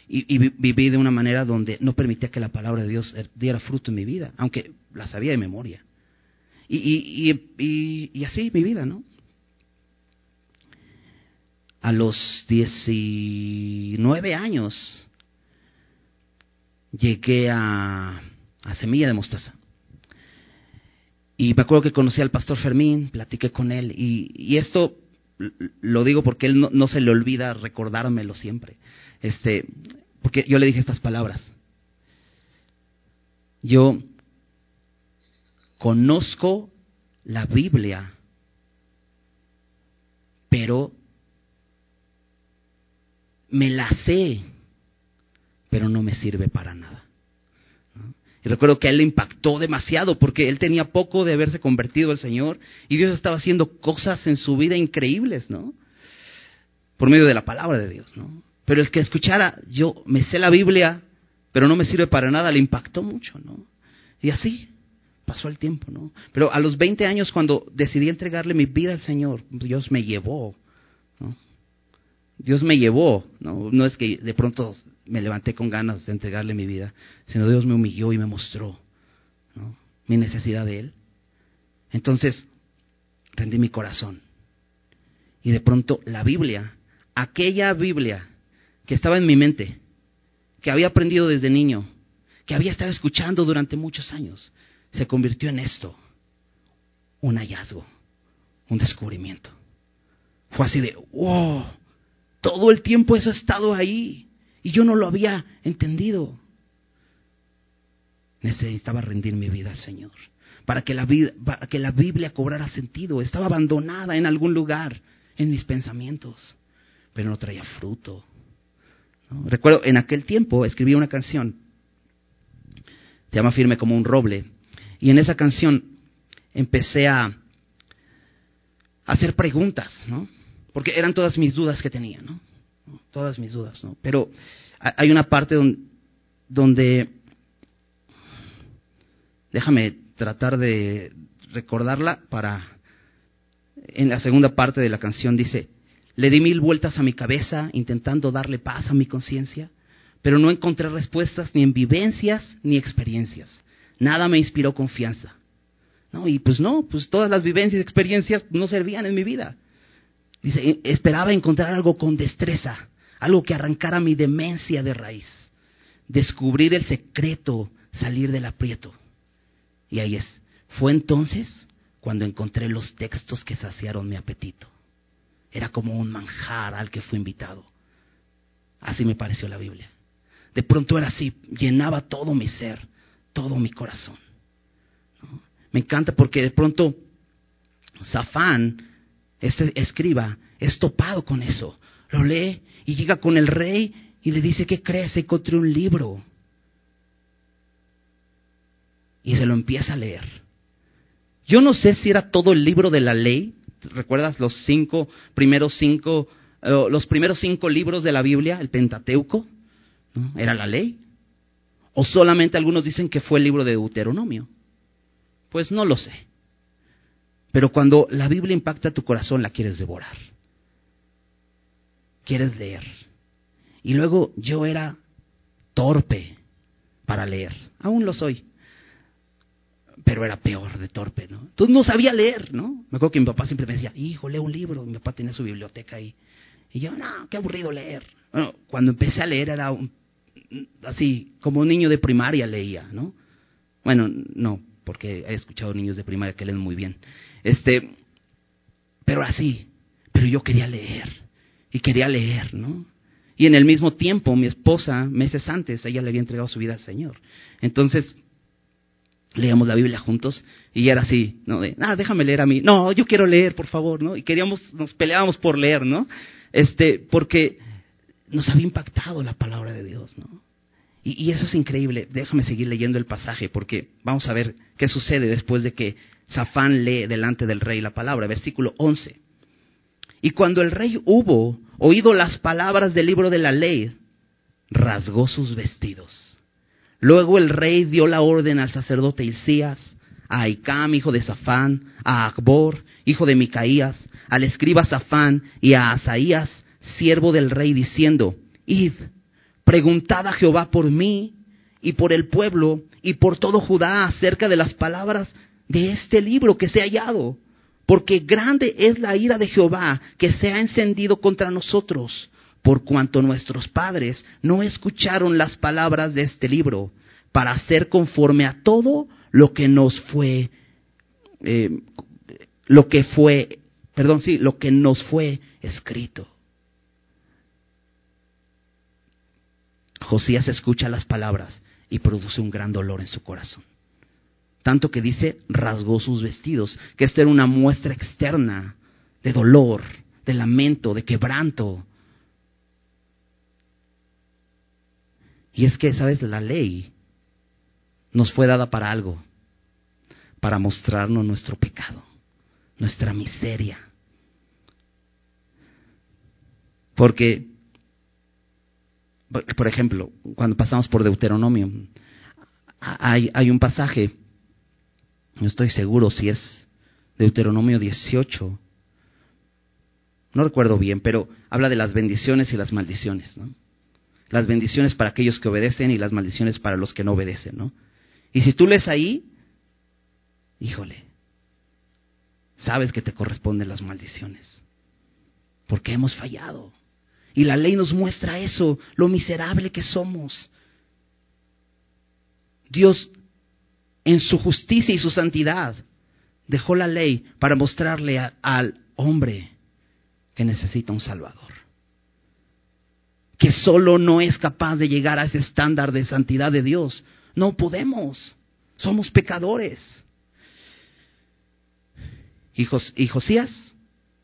viví de una manera donde no permitía que la palabra de Dios er, diera fruto en mi vida, aunque la sabía de memoria. Y, y así mi vida, ¿no? A los 19 años llegué a, Semilla de Mostaza. Y me acuerdo que conocí al pastor Fermín, platiqué con él, y, y esto lo digo porque él no, no, se le olvida recordármelo siempre. Este, porque yo le dije estas palabras. Yo conozco la Biblia, pero me la sé, pero no me sirve para nada. Y recuerdo que a él le impactó demasiado porque él tenía poco de haberse convertido al Señor y Dios estaba haciendo cosas en su vida increíbles, ¿no? Por medio de la palabra de Dios, ¿no? Pero el que escuchara, yo me sé la Biblia, pero no me sirve para nada, le impactó mucho, ¿no? Y así pasó el tiempo, ¿no? Pero a los 20 años, cuando decidí entregarle mi vida al Señor, Dios me llevó, ¿no? Dios me llevó, ¿no? No es que de pronto me levanté con ganas de entregarle mi vida, sino Dios me humilló y me mostró mi necesidad de Él. Entonces, rendí mi corazón. Y de pronto la Biblia, aquella Biblia que estaba en mi mente, que había aprendido desde niño, que había estado escuchando durante muchos años, se convirtió en esto, un hallazgo, un descubrimiento. Fue así de, wow, todo el tiempo eso ha estado ahí. Y yo no lo había entendido. Necesitaba rendir mi vida al Señor. Para que la, que la Biblia cobrara sentido. Estaba abandonada en algún lugar en mis pensamientos. Pero no traía fruto. Recuerdo, en aquel tiempo escribí una canción. Se llama Firme como un roble. Y en esa canción empecé a hacer preguntas, ¿no? Porque eran todas mis dudas que tenía, ¿no? todas mis dudas, ¿no? Pero hay una parte donde, donde déjame tratar de recordarla para en la segunda parte de la canción dice, le di mil vueltas a mi cabeza intentando darle paz a mi conciencia, pero no encontré respuestas ni en vivencias ni experiencias. Nada me inspiró confianza. No, y pues no, pues todas las vivencias y experiencias no servían en mi vida. Dice, esperaba encontrar algo con destreza, algo que arrancara mi demencia de raíz, descubrir el secreto, salir del aprieto. Y ahí es, fue entonces cuando encontré los textos que saciaron mi apetito. Era como un manjar al que fui invitado. Así me pareció la Biblia. De pronto era así, llenaba todo mi ser, todo mi corazón. Me encanta porque de pronto Zafán este escriba es topado con eso. Lo lee y llega con el rey y le dice, ¿qué crees? Encontré un libro. Y se lo empieza a leer. Yo no sé si era todo el libro de la ley. ¿Recuerdas los cinco, primeros cinco, eh, los primeros cinco libros de la Biblia, el Pentateuco? ¿Era la ley? ¿O solamente algunos dicen que fue el libro de Deuteronomio? Pues no lo sé. Pero cuando la Biblia impacta tu corazón, la quieres devorar. Quieres leer. Y luego yo era torpe para leer. Aún lo soy. Pero era peor de torpe, ¿no? Entonces no sabía leer, ¿no? Me acuerdo que mi papá siempre me decía, hijo, lee un libro. Mi papá tenía su biblioteca ahí. Y yo, no, qué aburrido leer. Bueno, cuando empecé a leer era así, como un niño de primaria leía, ¿no? Bueno, no, porque he escuchado niños de primaria que leen muy bien. Este, pero así, pero yo quería leer y quería leer, ¿no? Y en el mismo tiempo, mi esposa, meses antes, ella le había entregado su vida al Señor. Entonces, leíamos la Biblia juntos y era así, ¿no? De, ah, déjame leer a mí. No, yo quiero leer, por favor, ¿no? Y queríamos, nos peleábamos por leer, ¿no? Este, porque nos había impactado la palabra de Dios, ¿no? Y, y, eso es increíble. Déjame seguir leyendo el pasaje porque vamos a ver qué sucede después de que Safán lee delante del rey la palabra. Versículo 11. Y cuando el rey hubo oído las palabras del libro de la ley, rasgó sus vestidos. Luego el rey dio la orden al sacerdote Hilcías, a Aicam, hijo de Safán, a Akbor, hijo de Micaías, al escriba Safán y a Asaías, siervo del rey, diciendo, Id, preguntad a Jehová por mí y por el pueblo y por todo Judá acerca de las palabras de este libro que se ha hallado, porque grande es la ira de Jehová que se ha encendido contra nosotros, por cuanto nuestros padres no escucharon las palabras de este libro, para hacer conforme a todo lo que nos fue, eh, lo que fue, perdón, sí, lo que nos fue escrito. Josías escucha las palabras y produce un gran dolor en su corazón. Tanto que dice, rasgó sus vestidos, que esta era una muestra externa de dolor, de lamento, de quebranto. Y es que, ¿sabes? La ley nos fue dada para algo, para mostrarnos nuestro pecado, nuestra miseria. Porque por ejemplo, cuando pasamos por Deuteronomio, hay, un pasaje, no estoy seguro si es Deuteronomio 18, no recuerdo bien, pero habla de las bendiciones y las maldiciones, ¿no? Las bendiciones para aquellos que obedecen y las maldiciones para los que no obedecen, ¿no? Y si tú lees ahí, híjole, sabes que te corresponden las maldiciones, porque hemos fallado. Y la ley nos muestra eso, lo miserable que somos. Dios, en su justicia y su santidad, dejó la ley para mostrarle al hombre que necesita un Salvador. Que solo no es capaz de llegar a ese estándar de santidad de Dios. No podemos. Somos pecadores. Y, y Josías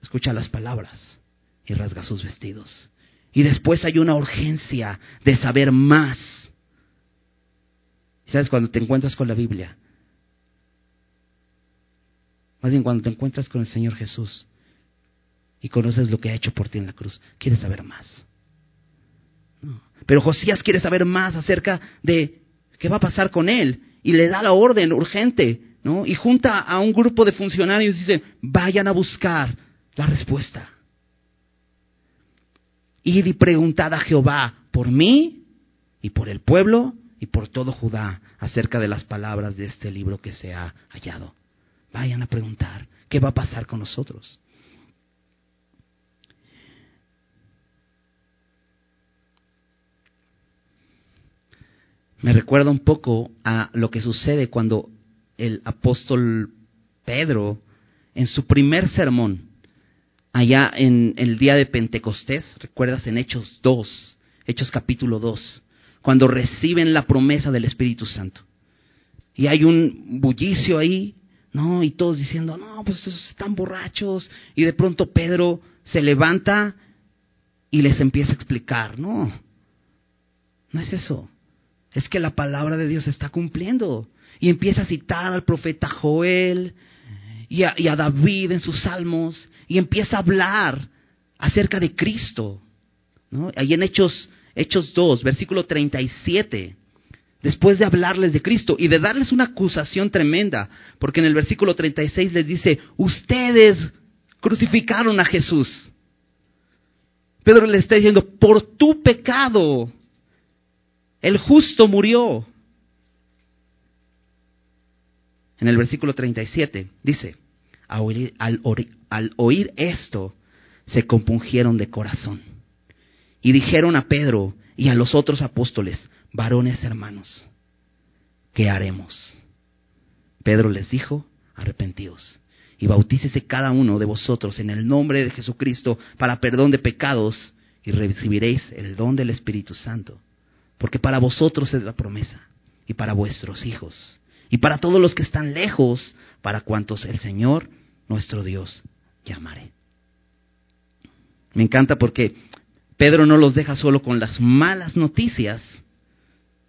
escucha las palabras y rasga sus vestidos. Y después hay una urgencia de saber más. ¿Sabes? Cuando te encuentras con la Biblia, más bien cuando te encuentras con el Señor Jesús y conoces lo que ha hecho por ti en la cruz, quieres saber más. Pero Josías quiere saber más acerca de qué va a pasar con él y le da la orden urgente, ¿no? Y junta a un grupo de funcionarios y dice, vayan a buscar la respuesta. Id y preguntad a Jehová por mí y por el pueblo y por todo Judá acerca de las palabras de este libro que se ha hallado. Vayan a preguntar, ¿qué va a pasar con nosotros? Me recuerda un poco a lo que sucede cuando el apóstol Pedro, en su primer sermón, allá en el día de Pentecostés, recuerdas en Hechos 2, Hechos capítulo 2, cuando reciben la promesa del Espíritu Santo. Y hay un bullicio ahí, ¿no? Y todos diciendo, no, pues están borrachos. Y de pronto Pedro se levanta y les empieza a explicar, no, no es eso. Es que la palabra de Dios se está cumpliendo. Y empieza a citar al profeta Joel, y a, David en sus salmos y empieza a hablar acerca de Cristo. ¿no? Ahí en Hechos, Hechos 2, versículo 37, después de hablarles de Cristo y de darles una acusación tremenda, porque en el versículo 36 les dice, ustedes crucificaron a Jesús. Pedro le está diciendo, por tu pecado, el justo murió. en el versículo 37, dice, al, oír, esto, se compungieron de corazón y dijeron a Pedro y a los otros apóstoles, varones hermanos, ¿qué haremos? Pedro les dijo, arrepentíos y bautícese cada uno de vosotros en el nombre de Jesucristo para perdón de pecados y recibiréis el don del Espíritu Santo, porque para vosotros es la promesa y para vuestros hijos y para todos los que están lejos, para cuantos el Señor, nuestro Dios, llamaré. Me encanta porque Pedro no los deja solo con las malas noticias,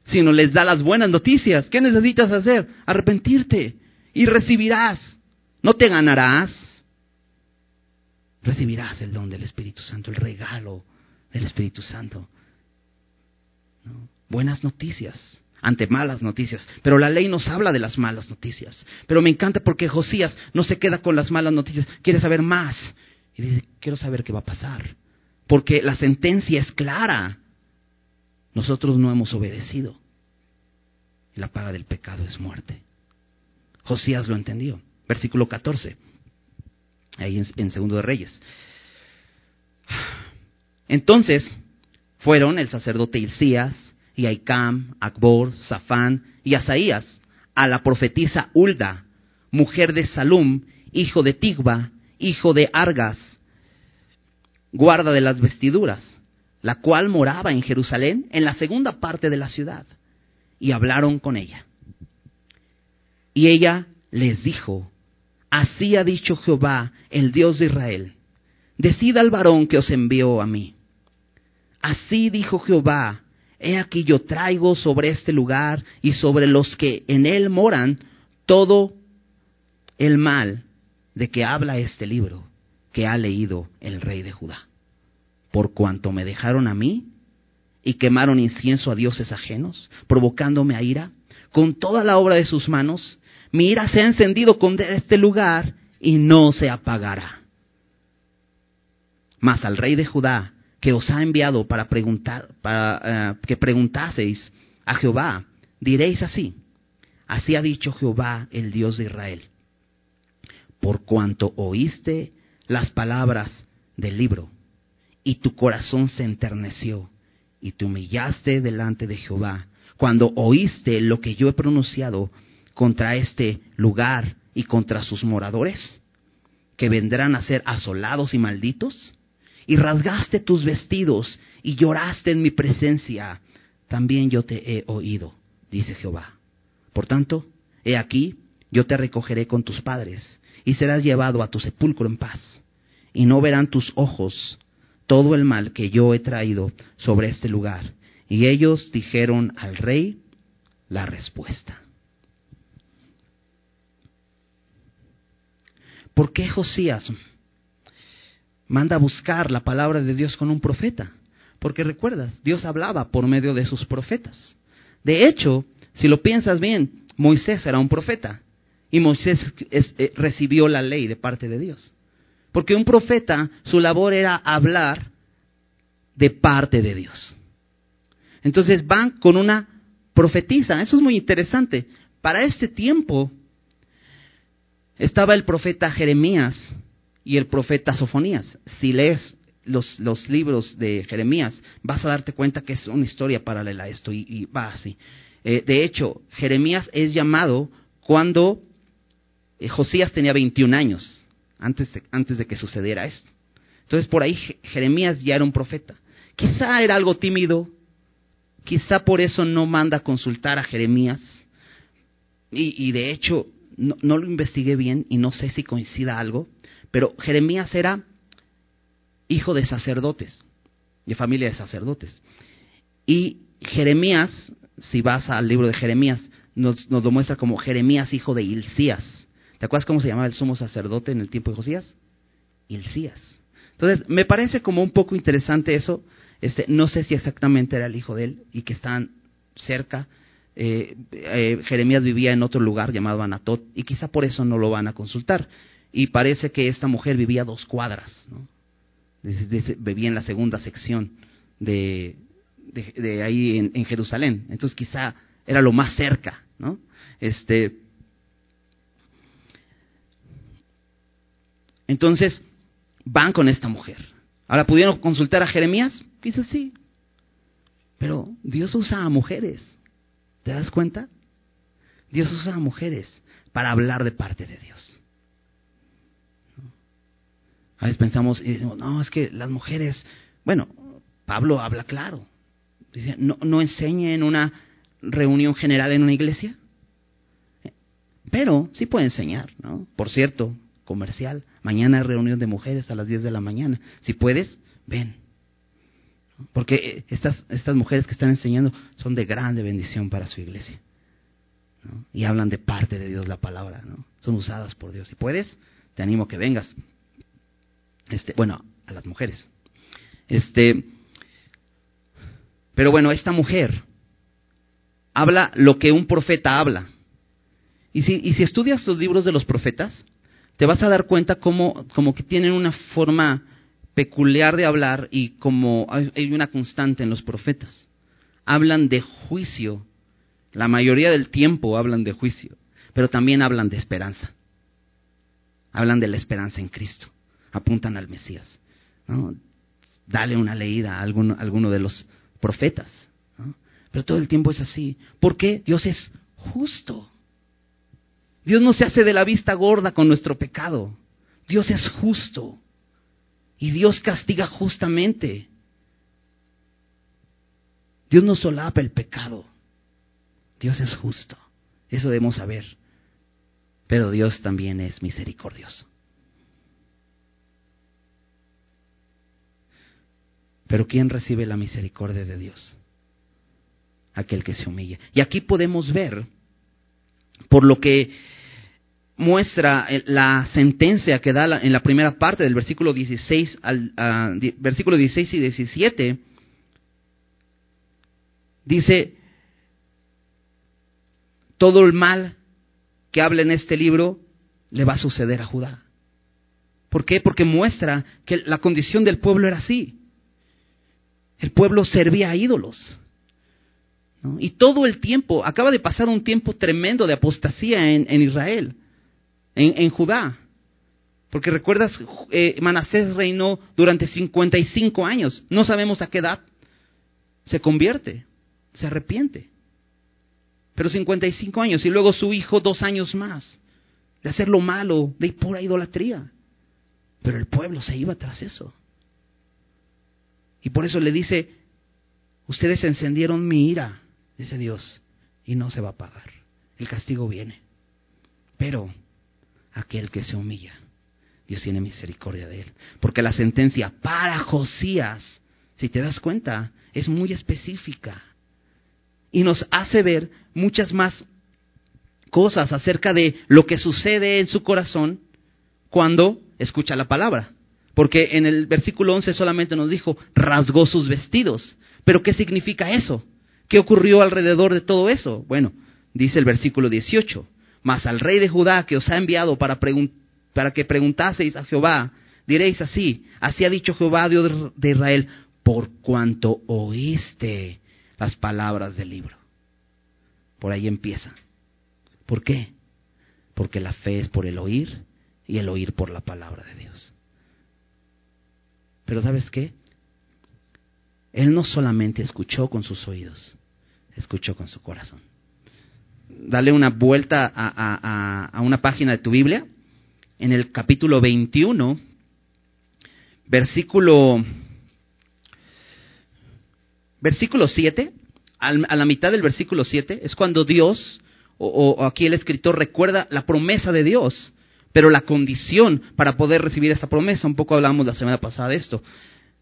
sino les da las buenas noticias. ¿Qué necesitas hacer? Arrepentirte y recibirás. No te ganarás. Recibirás el don del Espíritu Santo, el regalo del Espíritu Santo. Buenas noticias ante malas noticias. Pero la ley nos habla de las malas noticias. Pero me encanta porque Josías no se queda con las malas noticias, quiere saber más. Y dice, quiero saber qué va a pasar. Porque la sentencia es clara. nosotros no hemos obedecido. Y la paga del pecado es muerte. Josías lo entendió. Versículo 14, ahí en, Segundo de Reyes. Entonces fueron el sacerdote Hilcías, y Akbor, Safán y Asaías a la profetisa Ulda, mujer de Salum, hijo de Tigba, hijo de Argas, guarda de las vestiduras, la cual moraba en Jerusalén, en la segunda parte de la ciudad, y hablaron con ella. Y ella les dijo, así ha dicho Jehová, el Dios de Israel, decida al varón que os envió a mí. Así dijo Jehová, he aquí yo traigo sobre este lugar y sobre los que en él moran todo el mal de que habla este libro que ha leído el rey de Judá. Por cuanto me dejaron a mí y quemaron incienso a dioses ajenos, provocándome a ira, con toda la obra de sus manos, mi ira se ha encendido con este lugar y no se apagará. Mas al rey de Judá, que os ha enviado para preguntar, para eh, que preguntaseis a Jehová, diréis así: Así ha dicho Jehová, el Dios de Israel por cuanto oíste las palabras del libro, y tu corazón se enterneció, y te humillaste delante de Jehová, cuando oíste lo que yo he pronunciado contra este lugar y contra sus moradores, que vendrán a ser asolados y malditos, y rasgaste tus vestidos y lloraste en mi presencia, también yo te he oído, dice Jehová. Por tanto, he aquí, yo te recogeré con tus padres, y serás llevado a tu sepulcro en paz, y no verán tus ojos todo el mal que yo he traído sobre este lugar. Y ellos dijeron al rey la respuesta. ¿Por qué Josías manda a buscar la palabra de Dios con un profeta? Porque recuerdas, Dios hablaba por medio de sus profetas. De hecho, si lo piensas bien, Moisés era un profeta. Y Moisés eh, recibió la ley de parte de Dios. Porque un profeta, su labor era hablar de parte de Dios. Entonces van con una profetisa. Eso es muy interesante. Para este tiempo estaba el profeta Jeremías y el profeta Sofonías. Si lees los, los, libros de Jeremías, vas a darte cuenta que es una historia paralela a esto y, va así. Eh, de hecho, Jeremías es llamado cuando eh, Josías tenía 21 años antes de, antes de que sucediera esto. Entonces por ahí Jeremías ya era un profeta. Quizá era algo tímido, quizá por eso no manda a consultar a Jeremías. Y, de hecho no, no, lo investigué bien y no sé si coincida algo, pero Jeremías era hijo de sacerdotes, de familia de sacerdotes. Y Jeremías, si vas al libro de Jeremías, nos, lo muestra como Jeremías hijo de Hilcías. ¿Te acuerdas cómo se llamaba el sumo sacerdote en el tiempo de Josías? Hilcías. Entonces, me parece como un poco interesante eso. Este, no sé si exactamente era el hijo de él y que están cerca. Eh, eh, Jeremías vivía en otro lugar llamado Anatot y quizá por eso no lo van a consultar. Y parece que esta mujer vivía dos cuadras, ¿no? vivía en la segunda sección de, de, ahí en, Jerusalén. Entonces quizá era lo más cerca, ¿no? Este, Entonces, van con esta mujer. Ahora, ¿pudieron consultar a Jeremías? Quizás sí. Pero Dios usa a mujeres. ¿Te das cuenta? Dios usa a mujeres para hablar de parte de Dios. A veces pensamos y decimos, no, es que las mujeres, bueno, Pablo habla claro. Dice, no, no enseñe en una reunión general en una iglesia. Pero sí puede enseñar, ¿no? Por cierto, comercial. Mañana hay reunión de mujeres a las 10 de la mañana. Si puedes, ven. Porque eh, estas, estas mujeres que están enseñando son de grande bendición para su iglesia. Y hablan de parte de Dios la palabra. ¿no? Son usadas por Dios. Si puedes, te animo a que vengas. Este, bueno, a las mujeres. Este, pero bueno, esta mujer habla lo que un profeta habla. Y si, y si estudias los libros de los profetas, te vas a dar cuenta como, como que tienen una forma peculiar de hablar y como hay una constante en los profetas. hablan de juicio. La mayoría del tiempo hablan de juicio, pero también hablan de esperanza. Hablan de la esperanza en Cristo. Apuntan al Mesías. Dale una leída a alguno, de los profetas. Pero todo el tiempo es así. ¿Por qué? Dios es justo. Dios no se hace de la vista gorda con nuestro pecado. Dios es justo. Y Dios castiga justamente. Dios no solapa el pecado. Dios es justo. Eso debemos saber. Pero Dios también es misericordioso. Pero ¿quién recibe la misericordia de Dios? Aquel que se humilla. Y aquí podemos ver, por lo que muestra la sentencia que da en la primera parte del versículo 16 al versículo 16 y 17 dice todo el mal que habla en este libro le va a suceder a Judá. ¿Por qué? Porque muestra que la condición del pueblo era así. El pueblo servía a ídolos. Y todo el tiempo, acaba de pasar un tiempo tremendo de apostasía en Israel en, Judá. Porque recuerdas, eh, Manasés reinó durante 55 años. No sabemos a qué edad se convierte, se arrepiente. Pero 55 años y luego su hijo dos años más de hacer lo malo, de pura idolatría. Pero el pueblo se iba tras eso. Y por eso le dice, ustedes encendieron mi ira, dice Dios, y no se va a pagar. El castigo viene. Pero aquel que se humilla. Dios tiene misericordia de él. Porque la sentencia para Josías, si te das cuenta, es muy específica. Y nos hace ver muchas más cosas acerca de lo que sucede en su corazón cuando escucha la palabra. Porque en el versículo 11 solamente nos dijo, rasgó sus vestidos. Pero ¿qué significa eso? ¿Qué ocurrió alrededor de todo eso? Bueno, dice el versículo 18, mas al rey de Judá que os ha enviado para, para que preguntaseis a Jehová, diréis así, así ha dicho Jehová Dios de Israel, por cuanto oíste las palabras del libro. Por ahí empieza. ¿Por qué? Porque la fe es por el oír y el oír por la palabra de Dios. Pero ¿sabes qué? Él no solamente escuchó con sus oídos, escuchó con su corazón dale una vuelta a, una página de tu Biblia, en el capítulo 21, versículo, versículo 7, a la mitad del versículo 7, es cuando Dios, o, aquí el escritor recuerda la promesa de Dios, pero la condición para poder recibir esa promesa, un poco hablamos la semana pasada de esto,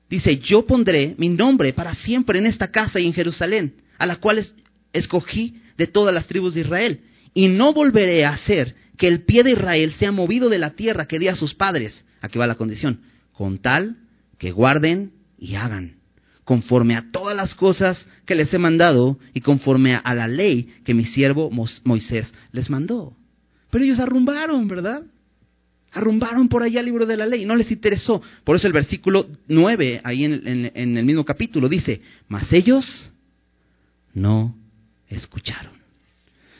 dice, yo pondré mi nombre para siempre en esta casa y en Jerusalén, a la cual escogí de todas las tribus de Israel. Y no volveré a hacer que el pie de Israel sea movido de la tierra que di a sus padres. Aquí va la condición. Con tal que guarden y hagan, conforme a todas las cosas que les he mandado y conforme a la ley que mi siervo Moisés les mandó. Pero ellos arrumbaron, ¿verdad? Arrumbaron por allá el libro de la ley, no les interesó. Por eso el versículo 9, ahí en, en el mismo capítulo, dice, mas ellos no escucharon.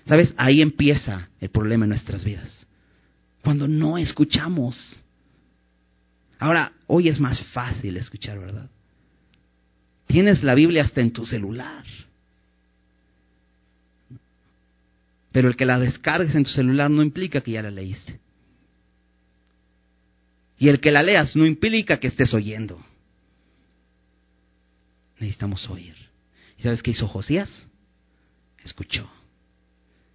¿Sabes? Ahí empieza el problema en nuestras vidas. Cuando no escuchamos. Ahora, hoy es más fácil escuchar, ¿verdad? Tienes la Biblia hasta en tu celular. Pero el que la descargues en tu celular no implica que ya la leíste. Y el que la leas no implica que estés oyendo. Necesitamos oír. ¿Y sabes qué hizo Josías? escuchó.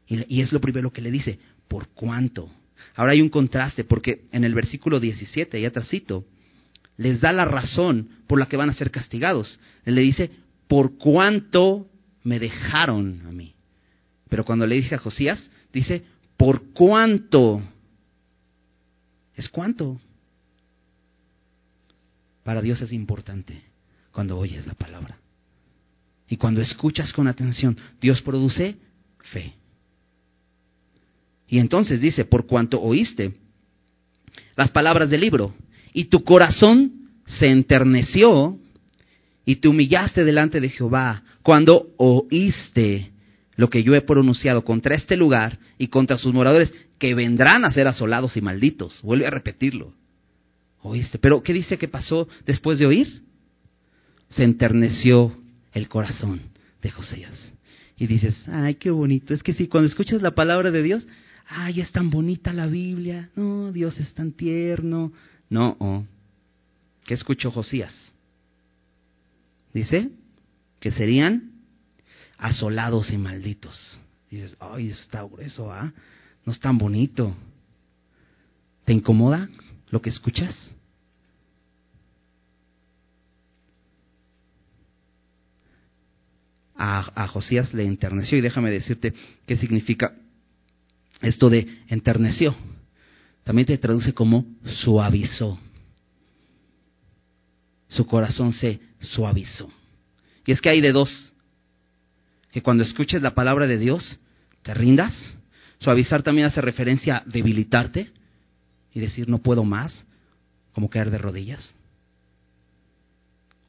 Y, es lo primero que le dice, ¿por cuánto? Ahora hay un contraste, porque en el versículo 17, ya trasito, les da la razón por la que van a ser castigados. Él le dice, ¿por cuánto me dejaron a mí? Pero cuando le dice a Josías, dice, ¿por cuánto? ¿Es cuánto? Para Dios es importante cuando oyes la palabra. Y cuando escuchas con atención, Dios produce fe. Y entonces dice, por cuanto oíste las palabras del libro y tu corazón se enterneció y te humillaste delante de Jehová cuando oíste lo que yo he pronunciado contra este lugar y contra sus moradores, que vendrán a ser asolados y malditos. Vuelve a repetirlo. ¿Oíste? Pero ¿qué dice que pasó después de oír? Se enterneció el corazón de Josías. Y dices, ay, qué bonito. Es que si cuando escuchas la palabra de Dios, ay, es tan bonita la Biblia. No, Dios es tan tierno. No, oh. ¿qué escuchó Josías? Dice que serían asolados y malditos. Dices, ay, está grueso, ¿ah? No es tan bonito. ¿Te incomoda lo que escuchas? A, Josías le enterneció y déjame decirte qué significa esto de enterneció. También te traduce como suavizó. Su corazón se suavizó. Y es que hay de dos que cuando escuches la palabra de Dios te rindas. Suavizar también hace referencia a debilitarte y decir no puedo más, como caer de rodillas.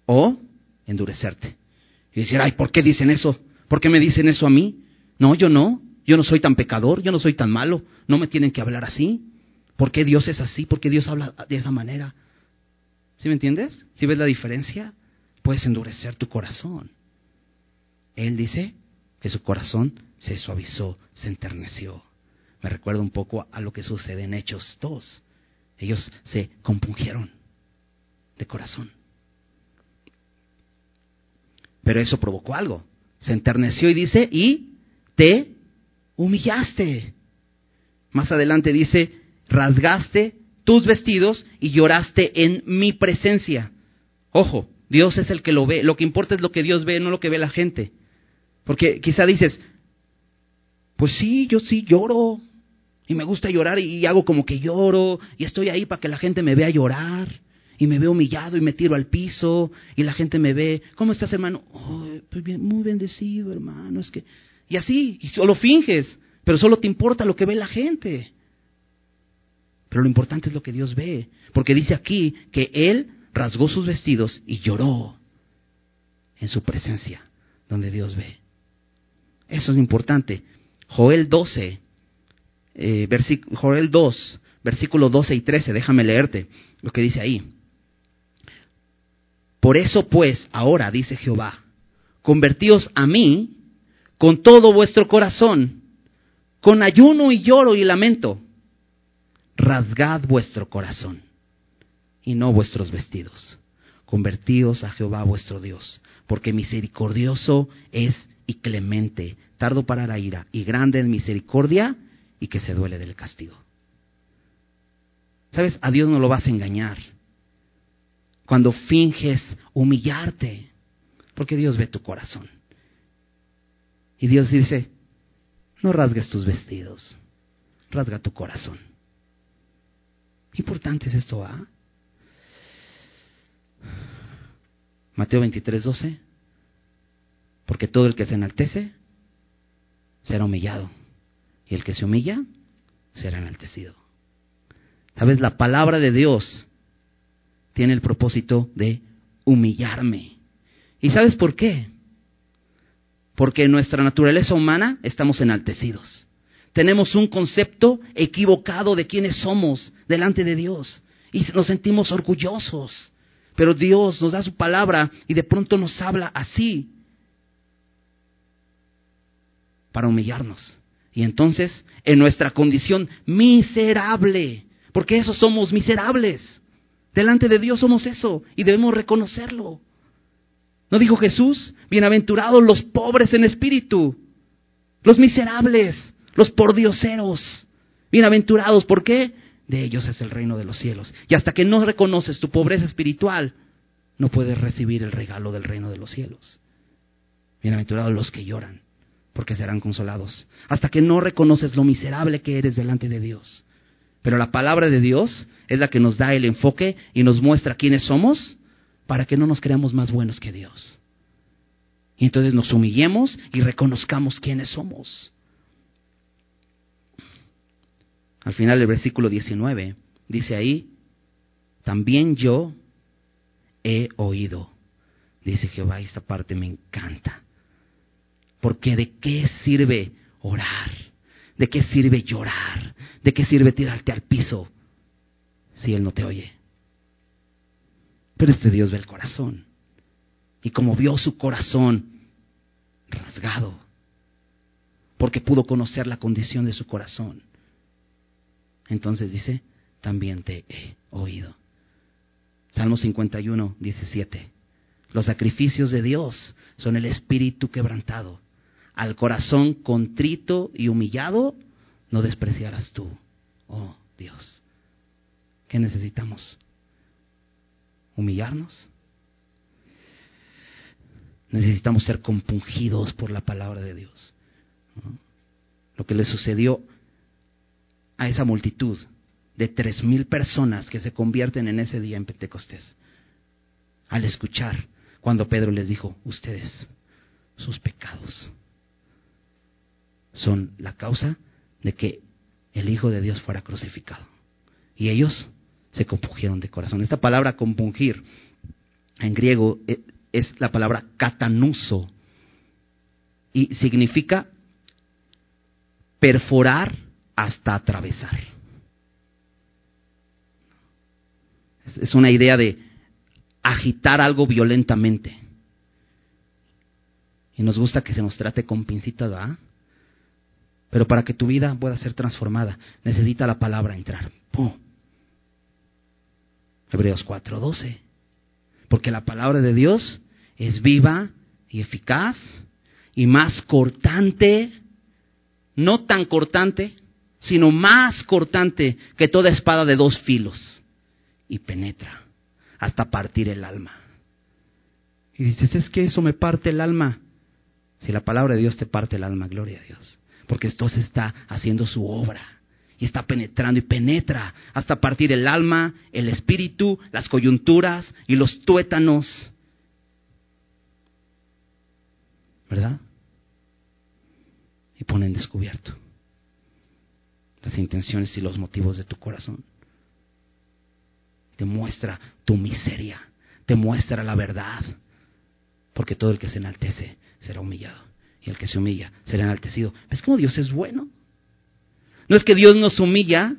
O endurecerte y decir, ay, ¿por qué dicen eso? ¿Por qué me dicen eso a mí? No, yo no. Yo no soy tan pecador, yo no soy tan malo. No me tienen que hablar así. ¿Por qué Dios es así? ¿Por qué Dios habla de esa manera? ¿Sí me entiendes? ¿Sí ves la diferencia? Puedes endurecer tu corazón. Él dice que su corazón se suavizó, se enterneció. Me recuerda un poco a lo que sucede en Hechos 2. Ellos se compungieron de corazón. Pero eso provocó algo. Se enterneció y dice, y te humillaste. Más adelante dice, rasgaste tus vestidos y lloraste en mi presencia. Ojo, Dios es el que lo ve. Lo que importa es lo que Dios ve, no lo que ve la gente. Porque quizá dices, pues sí, yo sí lloro. Y me gusta llorar y hago como que lloro. Y estoy ahí para que la gente me vea llorar. Y me veo humillado y me tiro al piso. Y la gente me ve, ¿cómo estás hermano? pues muy bendecido hermano. Es que... Y así, y solo finges. Pero solo te importa lo que ve la gente. Pero lo importante es lo que Dios ve. Porque dice aquí que Él rasgó sus vestidos y lloró en su presencia, donde Dios ve. Eso es importante. Joel 12, eh, Joel 2, versículo 12 y 13, déjame leerte lo que dice ahí. Por eso pues, ahora dice Jehová, convertíos a mí con todo vuestro corazón, con ayuno y lloro y lamento. Rasgad vuestro corazón y no vuestros vestidos. Convertíos a Jehová vuestro Dios, porque misericordioso es y clemente, tardo para la ira y grande en misericordia y que se duele del castigo. ¿Sabes? A Dios no lo vas a engañar. Cuando finges humillarte, porque Dios ve tu corazón. Y Dios dice, no rasgues tus vestidos, rasga tu corazón. ¿Qué importante es esto, ¿ah? Mateo 23, 12. Porque todo el que se enaltece será humillado. Y el que se humilla será enaltecido. ¿Sabes? La palabra de Dios tiene el propósito de humillarme. ¿Y sabes por qué? Porque en nuestra naturaleza humana estamos enaltecidos. Tenemos un concepto equivocado de quiénes somos delante de Dios. Y nos sentimos orgullosos. Pero Dios nos da su palabra y de pronto nos habla así para humillarnos. Y entonces, en nuestra condición miserable, porque eso somos miserables, delante de Dios somos eso y debemos reconocerlo. ¿No dijo Jesús? Bienaventurados los pobres en espíritu, los miserables, los pordioseros. Bienaventurados, ¿por qué? De ellos es el reino de los cielos. Y hasta que no reconoces tu pobreza espiritual, no puedes recibir el regalo del reino de los cielos. Bienaventurados los que lloran, porque serán consolados, hasta que no reconoces lo miserable que eres delante de Dios. Pero la palabra de Dios es la que nos da el enfoque y nos muestra quiénes somos para que no nos creamos más buenos que Dios. Y entonces nos humillemos y reconozcamos quiénes somos. Al final del versículo 19 dice ahí, también yo he oído Dice Jehová, esta parte me encanta. Porque de qué sirve orar? ¿De qué sirve llorar? ¿De qué sirve tirarte al piso si Él no te oye? Pero este Dios ve el corazón. Y como vio su corazón rasgado, porque pudo conocer la condición de su corazón, entonces dice, también te he oído. Salmo 51, 17. Los sacrificios de Dios son el espíritu quebrantado. Al corazón contrito y humillado no despreciarás tú, oh Dios. ¿Qué necesitamos? ¿Humillarnos? Necesitamos ser compungidos por la palabra de Dios. Lo que le sucedió a esa multitud de tres mil personas que se convierten en ese día en Pentecostés. Al escuchar cuando Pedro les dijo, ustedes, sus pecados son la causa de que el Hijo de Dios fuera crucificado. Y ellos se compungieron de corazón. Esta palabra compungir en griego eh, es la palabra catanuso y significa perforar hasta atravesar. Es una idea de agitar algo violentamente. Y nos gusta que se nos trate con pincitas, ¿verdad? Pero para que tu vida pueda ser transformada, necesita la palabra entrar. ¡Pum! Hebreos 4:12. Porque la palabra de Dios es viva y eficaz y más cortante, no tan cortante, sino más cortante que toda espada de dos filos y penetra hasta partir el alma. Y dices, es que eso me parte el alma. Si la palabra de Dios te parte el alma, gloria a Dios. Porque esto se está haciendo su obra. Y está penetrando y penetra hasta partir el alma, el espíritu, las coyunturas y los tuétanos. ¿Verdad? Y pone en descubierto las intenciones y los motivos de tu corazón te muestra tu miseria, te muestra la verdad. Porque todo el que se enaltece será humillado. Y el que se humilla será enaltecido. ¿Ves cómo Dios es bueno? No es que Dios nos humilla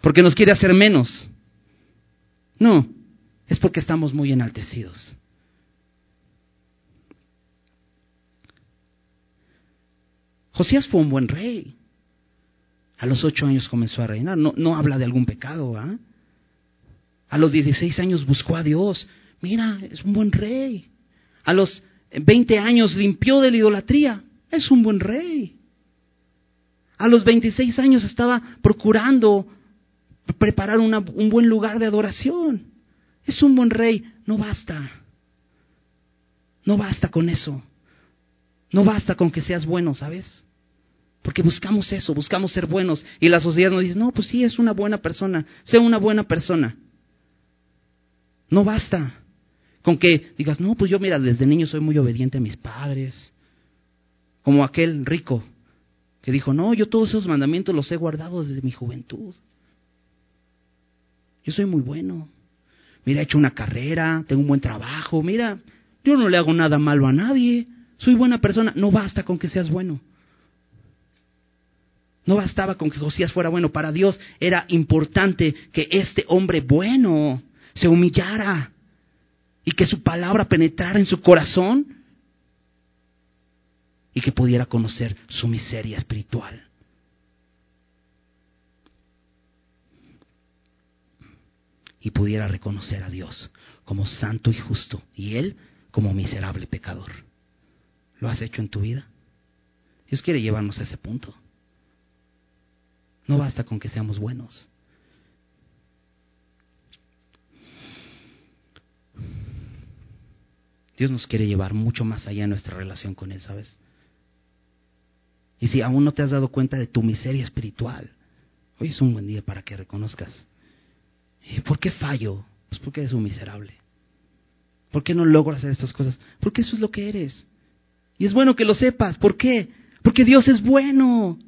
porque nos quiere hacer menos. No, es porque estamos muy enaltecidos. Josías fue un buen rey. A los ocho años comenzó a reinar. No, no habla de algún pecado. ¿ah? A los 16 años buscó a Dios. Mira, es un buen rey. A los 20 años limpió de la idolatría. Es un buen rey. A los 26 años estaba procurando preparar un buen lugar de adoración. Es un buen rey. No basta. No basta con eso. No basta con que seas bueno, ¿sabes? Porque buscamos eso, buscamos ser buenos. Y la sociedad nos dice, no, pues sí, es una buena persona. Sea una buena persona. No basta con que digas, no, pues yo mira, desde niño soy muy obediente a mis padres. Como aquel rico que dijo, no, yo todos esos mandamientos los he guardado desde mi juventud. Yo soy muy bueno. Mira, he hecho una carrera, tengo un buen trabajo. Mira, yo no le hago nada malo a nadie. Soy buena persona. No basta con que seas bueno. No bastaba con que Josías fuera bueno. Para Dios era importante que este hombre bueno se humillara y que su palabra penetrara en su corazón y que pudiera conocer su miseria espiritual. Y pudiera reconocer a Dios como santo y justo y Él como miserable pecador. ¿Lo has hecho en tu vida? Dios quiere llevarnos a ese punto. No basta con que seamos buenos. Dios nos quiere llevar mucho más allá en nuestra relación con Él, ¿sabes? Y si aún no te has dado cuenta de tu miseria espiritual, hoy es un buen día para que reconozcas. ¿Por qué fallo? Pues porque eres un miserable. ¿Por qué no logro hacer estas cosas? Porque eso es lo que eres. Y es bueno que lo sepas. ¿Por qué? Porque Dios es bueno.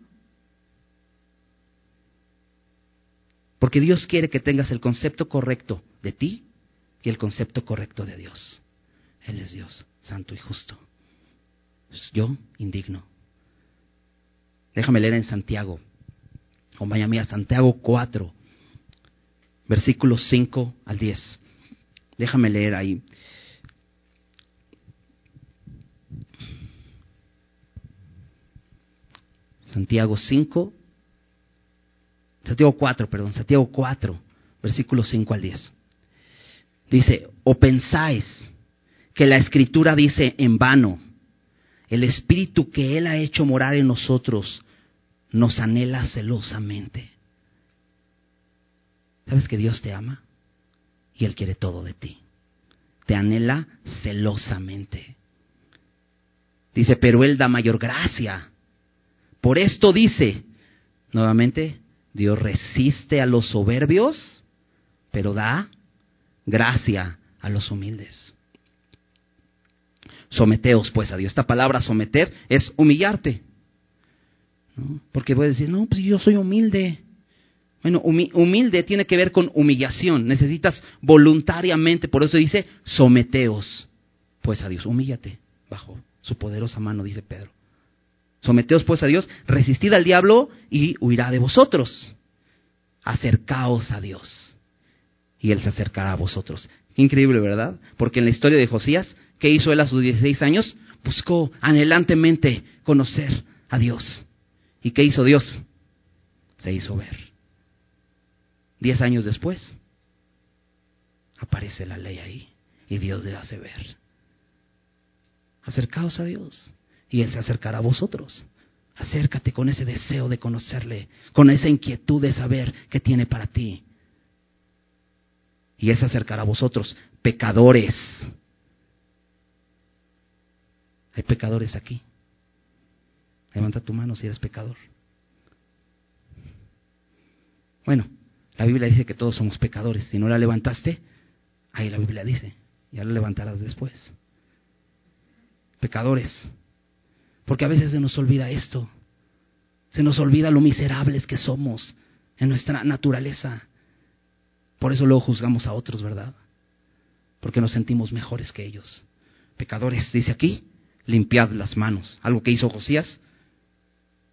Porque Dios quiere que tengas el concepto correcto de ti y el concepto correcto de Dios. Él es Dios, santo y justo. Yo, indigno. Déjame leer en Santiago. Compañía mía, Santiago 4, versículos 5 al 10. Déjame leer ahí. Santiago 5, Santiago 4, perdón, Santiago 4, versículos 5 al 10. Dice, o pensáis que la escritura dice en vano, el espíritu que Él ha hecho morar en nosotros nos anhela celosamente. ¿Sabes que Dios te ama? Y Él quiere todo de ti. Te anhela celosamente. Dice, pero Él da mayor gracia. Por esto dice, nuevamente, Dios resiste a los soberbios, pero da gracia a los humildes. Someteos pues a Dios. Esta palabra someter es humillarte. Porque puedes decir, no, pues yo soy humilde. Bueno, humilde tiene que ver con humillación. Necesitas voluntariamente, por eso dice, someteos pues a Dios. Humíllate bajo su poderosa mano, dice Pedro. Someteos pues a Dios, resistid al diablo y huirá de vosotros. Acercaos a Dios y Él se acercará a vosotros. Increíble, ¿verdad? Porque en la historia de Josías, ¿qué hizo él a sus 16 años? Buscó anhelantemente conocer a Dios. ¿Y qué hizo Dios? Se hizo ver. Diez años después, aparece la ley ahí y Dios le hace ver. Acercaos a Dios y Él se acercará a vosotros. Acércate con ese deseo de conocerle, con esa inquietud de saber qué tiene para ti. Y Él se acercará a vosotros, pecadores. Hay pecadores aquí. Levanta tu mano si eres pecador. Bueno, la Biblia dice que todos somos pecadores. Si no la levantaste, ahí la Biblia dice, ya la levantarás después. Pecadores. Porque a veces se nos olvida esto. Se nos olvida lo miserables que somos en nuestra naturaleza. Por eso luego juzgamos a otros, ¿verdad? Porque nos sentimos mejores que ellos. Pecadores, dice aquí, limpiad las manos. Algo que hizo Josías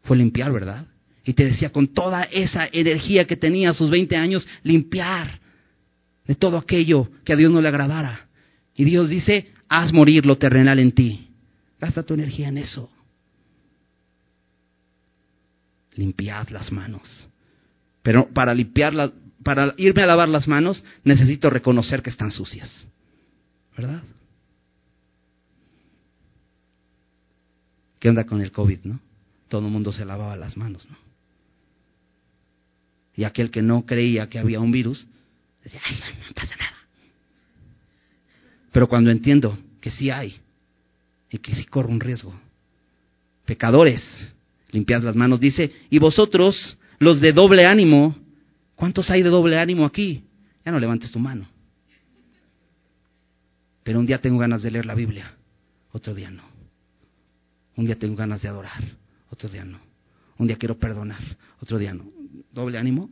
fue limpiar, ¿verdad? Y te decía, con toda esa energía que tenía a sus 20 años, limpiar de todo aquello que a Dios no le agradara. Y Dios dice, haz morir lo terrenal en ti. Gasta tu energía en eso limpiad las manos. Pero para limpiar para irme a lavar las manos, necesito reconocer que están sucias. ¿Verdad? ¿Qué onda con el COVID, no? Todo el mundo se lavaba las manos, ¿no? Y aquel que no creía que había un virus, decía, ay, no pasa nada. Pero cuando entiendo que sí hay y que sí corro un riesgo, pecadores, limpiad las manos. Dice, y vosotros, los de doble ánimo, ¿cuántos hay de doble ánimo aquí? Ya no levantes tu mano. Pero un día tengo ganas de leer la Biblia, otro día no. Un día tengo ganas de adorar, otro día no. Un día quiero perdonar, otro día no. ¿Doble ánimo?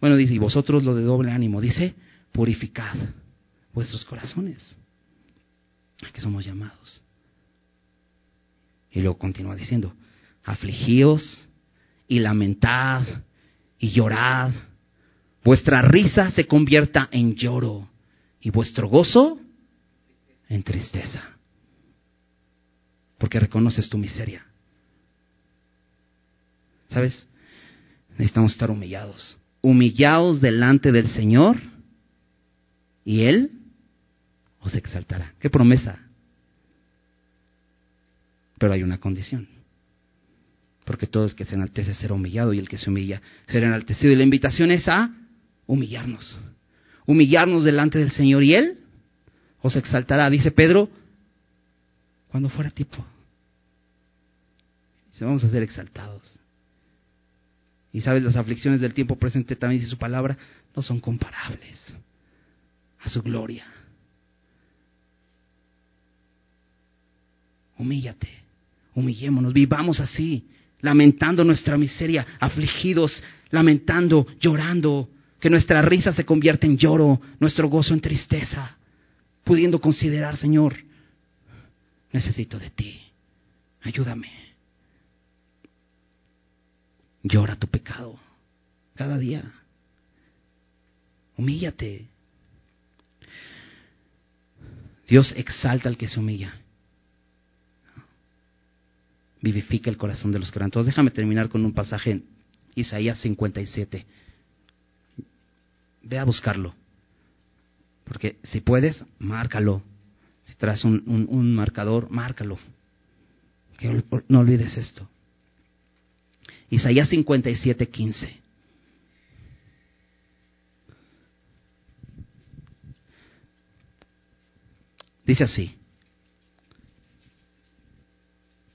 Bueno, dice, y vosotros los de doble ánimo, dice, purificad vuestros corazones. Aquí somos llamados. Y luego continúa diciendo, afligíos y lamentad y llorad. Vuestra risa se convierta en lloro y vuestro gozo en tristeza. Porque reconoces tu miseria. ¿Sabes? Necesitamos estar humillados. Humillados delante del Señor y Él os exaltará. ¿Qué promesa? Pero hay una condición porque todo el que se enaltece será humillado y el que se humilla será enaltecido. Y la invitación es a humillarnos, humillarnos delante del Señor y Él os exaltará, dice Pedro, cuando fuera tipo. Dice, vamos a ser exaltados. Y sabes, las aflicciones del tiempo presente también dice su palabra, no son comparables a su gloria. Humíllate, humillémonos, vivamos así lamentando nuestra miseria, afligidos, lamentando, llorando, que nuestra risa se convierta en lloro, nuestro gozo en tristeza, pudiendo considerar, Señor, necesito de ti, ayúdame. Llora tu pecado cada día. Humíllate. Dios exalta al que se humilla. Vivifica el corazón de los quebrantados. Déjame terminar con un pasaje en Isaías 57. Ve a buscarlo. Porque si puedes, márcalo. Si traes un, un marcador, márcalo. Que no olvides esto. Isaías 57, 15. Dice así,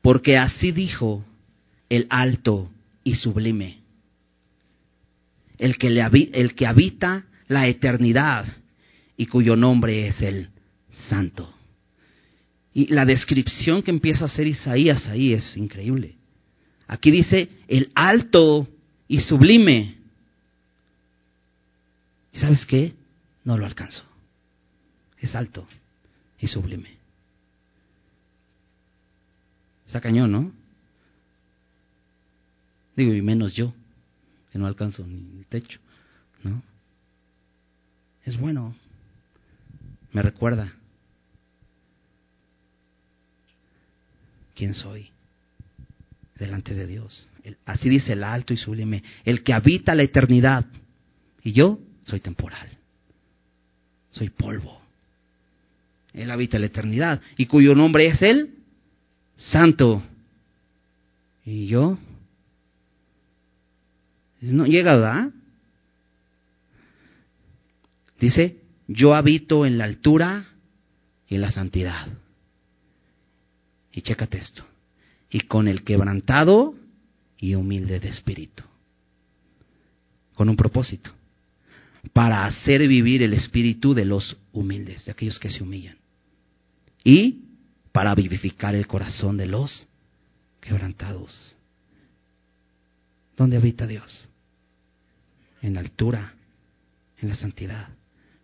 porque así dijo el alto y sublime, el que, le, el que habita la eternidad y cuyo nombre es el santo. Y la descripción que empieza a hacer Isaías ahí es increíble. Aquí dice el alto y sublime. ¿Y sabes qué? No lo alcanzo. Es alto y sublime. Está cañón, ¿no? Digo, y menos yo, que no alcanzo ni el techo, ¿no? Es bueno. Me recuerda quién soy delante de Dios. Así dice el alto y sublime, el que habita la eternidad. Y yo soy temporal. Soy polvo. Él habita la eternidad y cuyo nombre es el Santo. Y yo no llega, ¿verdad? Dice, yo habito en la altura y en la santidad. Y chécate esto. Y con el quebrantado y humilde de espíritu. Con un propósito. Para hacer vivir el espíritu de los humildes, de aquellos que se humillan y para vivificar el corazón de los quebrantados. ¿Dónde habita Dios? En la altura, en la santidad,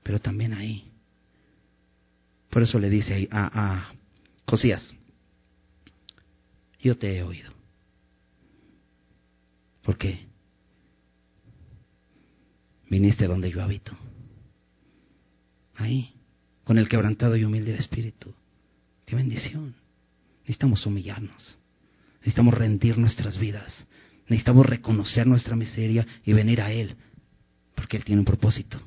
pero también ahí. Por eso le dice a, a Josías, yo te he oído. ¿Por qué? Viniste donde yo habito. Ahí, con el quebrantado y humilde de espíritu. Qué bendición. Necesitamos humillarnos. Necesitamos rendir nuestras vidas. Necesitamos reconocer nuestra miseria y venir a Él. Porque Él tiene un propósito.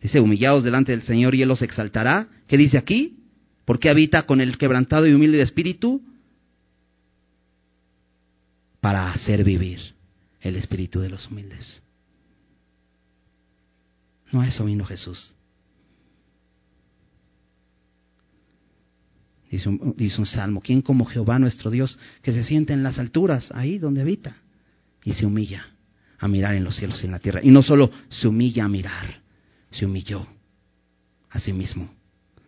Dice, humillados delante del Señor y Él los exaltará. ¿Qué dice aquí? Porque habita con el quebrantado y humilde de espíritu para hacer vivir el espíritu de los humildes. No a eso vino Jesús. Dice un, salmo, ¿quién como Jehová nuestro Dios que se siente en las alturas, ahí donde habita, y se humilla a mirar en los cielos y en la tierra? Y no solo se humilla a mirar, se humilló a sí mismo,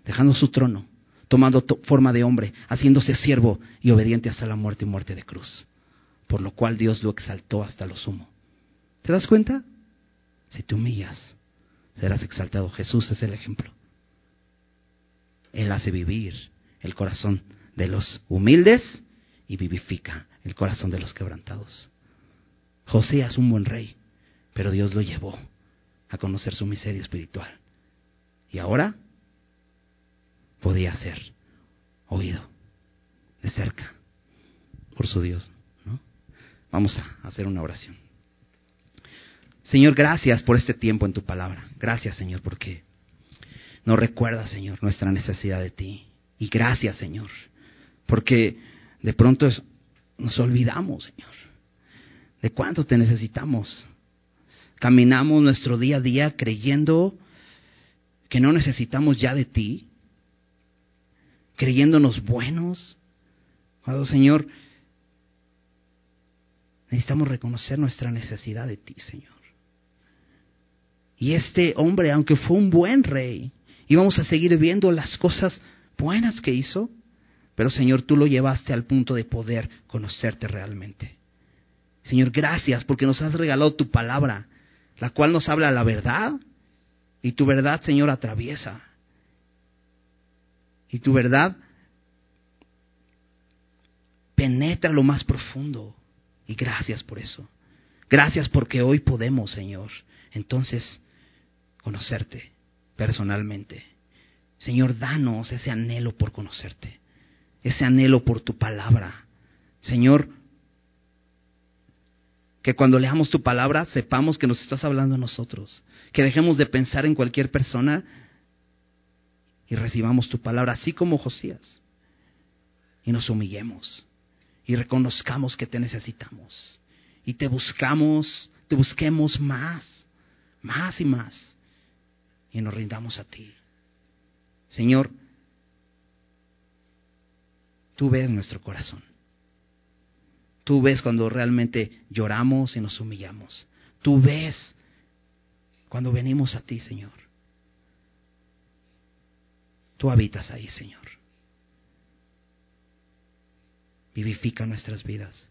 dejando su trono, tomando forma de hombre, haciéndose siervo y obediente hasta la muerte y muerte de cruz, por lo cual Dios lo exaltó hasta lo sumo. ¿Te das cuenta? Si te humillas, serás exaltado. Jesús es el ejemplo. Él hace vivir el corazón de los humildes y vivifica el corazón de los quebrantados. José es un buen rey, pero Dios lo llevó a conocer su miseria espiritual. Y ahora podía ser oído de cerca por su Dios. Vamos a hacer una oración. Señor, gracias por este tiempo en tu palabra. Gracias, Señor, porque nos recuerda, Señor, nuestra necesidad de ti. Y gracias, Señor, porque de pronto nos olvidamos, Señor, de cuánto te necesitamos. Caminamos nuestro día a día creyendo que no necesitamos ya de ti, creyéndonos buenos. Cuando, Señor, necesitamos reconocer nuestra necesidad de ti, Señor. Y este hombre, aunque fue un buen rey, íbamos a seguir viendo las cosas buenas que hizo, pero Señor, tú lo llevaste al punto de poder conocerte realmente. Señor, gracias porque nos has regalado tu palabra, la cual nos habla la verdad y tu verdad, Señor, atraviesa Y tu verdad penetra lo más profundo. Y gracias por eso. Gracias porque hoy podemos, Señor, entonces conocerte personalmente. Señor, danos ese anhelo por conocerte, ese anhelo por tu palabra. Señor, que cuando leamos tu palabra sepamos que nos estás hablando a nosotros, que dejemos de pensar en cualquier persona y recibamos tu palabra, así como Josías, y nos humillemos y reconozcamos que te necesitamos y te buscamos, te busquemos más, más y más, y nos rindamos a ti. Señor, tú ves nuestro corazón. Tú ves cuando realmente lloramos y nos humillamos. Tú ves cuando venimos a ti, Señor. Tú habitas ahí, Señor. Vivifica nuestras vidas.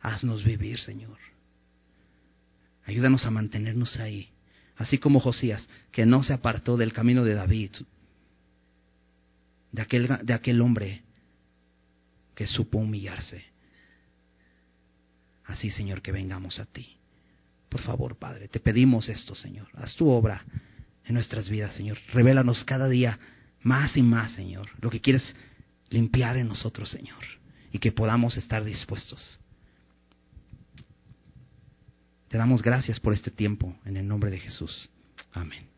Haznos vivir, Señor. Ayúdanos a mantenernos ahí. Así como Josías, que no se apartó del camino de David, de aquel, de aquel hombre que supo humillarse. Así, Señor, que vengamos a ti. Por favor, Padre, te pedimos esto, Señor. Haz tu obra en nuestras vidas, Señor. Revélanos cada día más y más, Señor, lo que quieres limpiar en nosotros, Señor, y que podamos estar dispuestos. Te damos gracias por este tiempo, en el nombre de Jesús. Amén.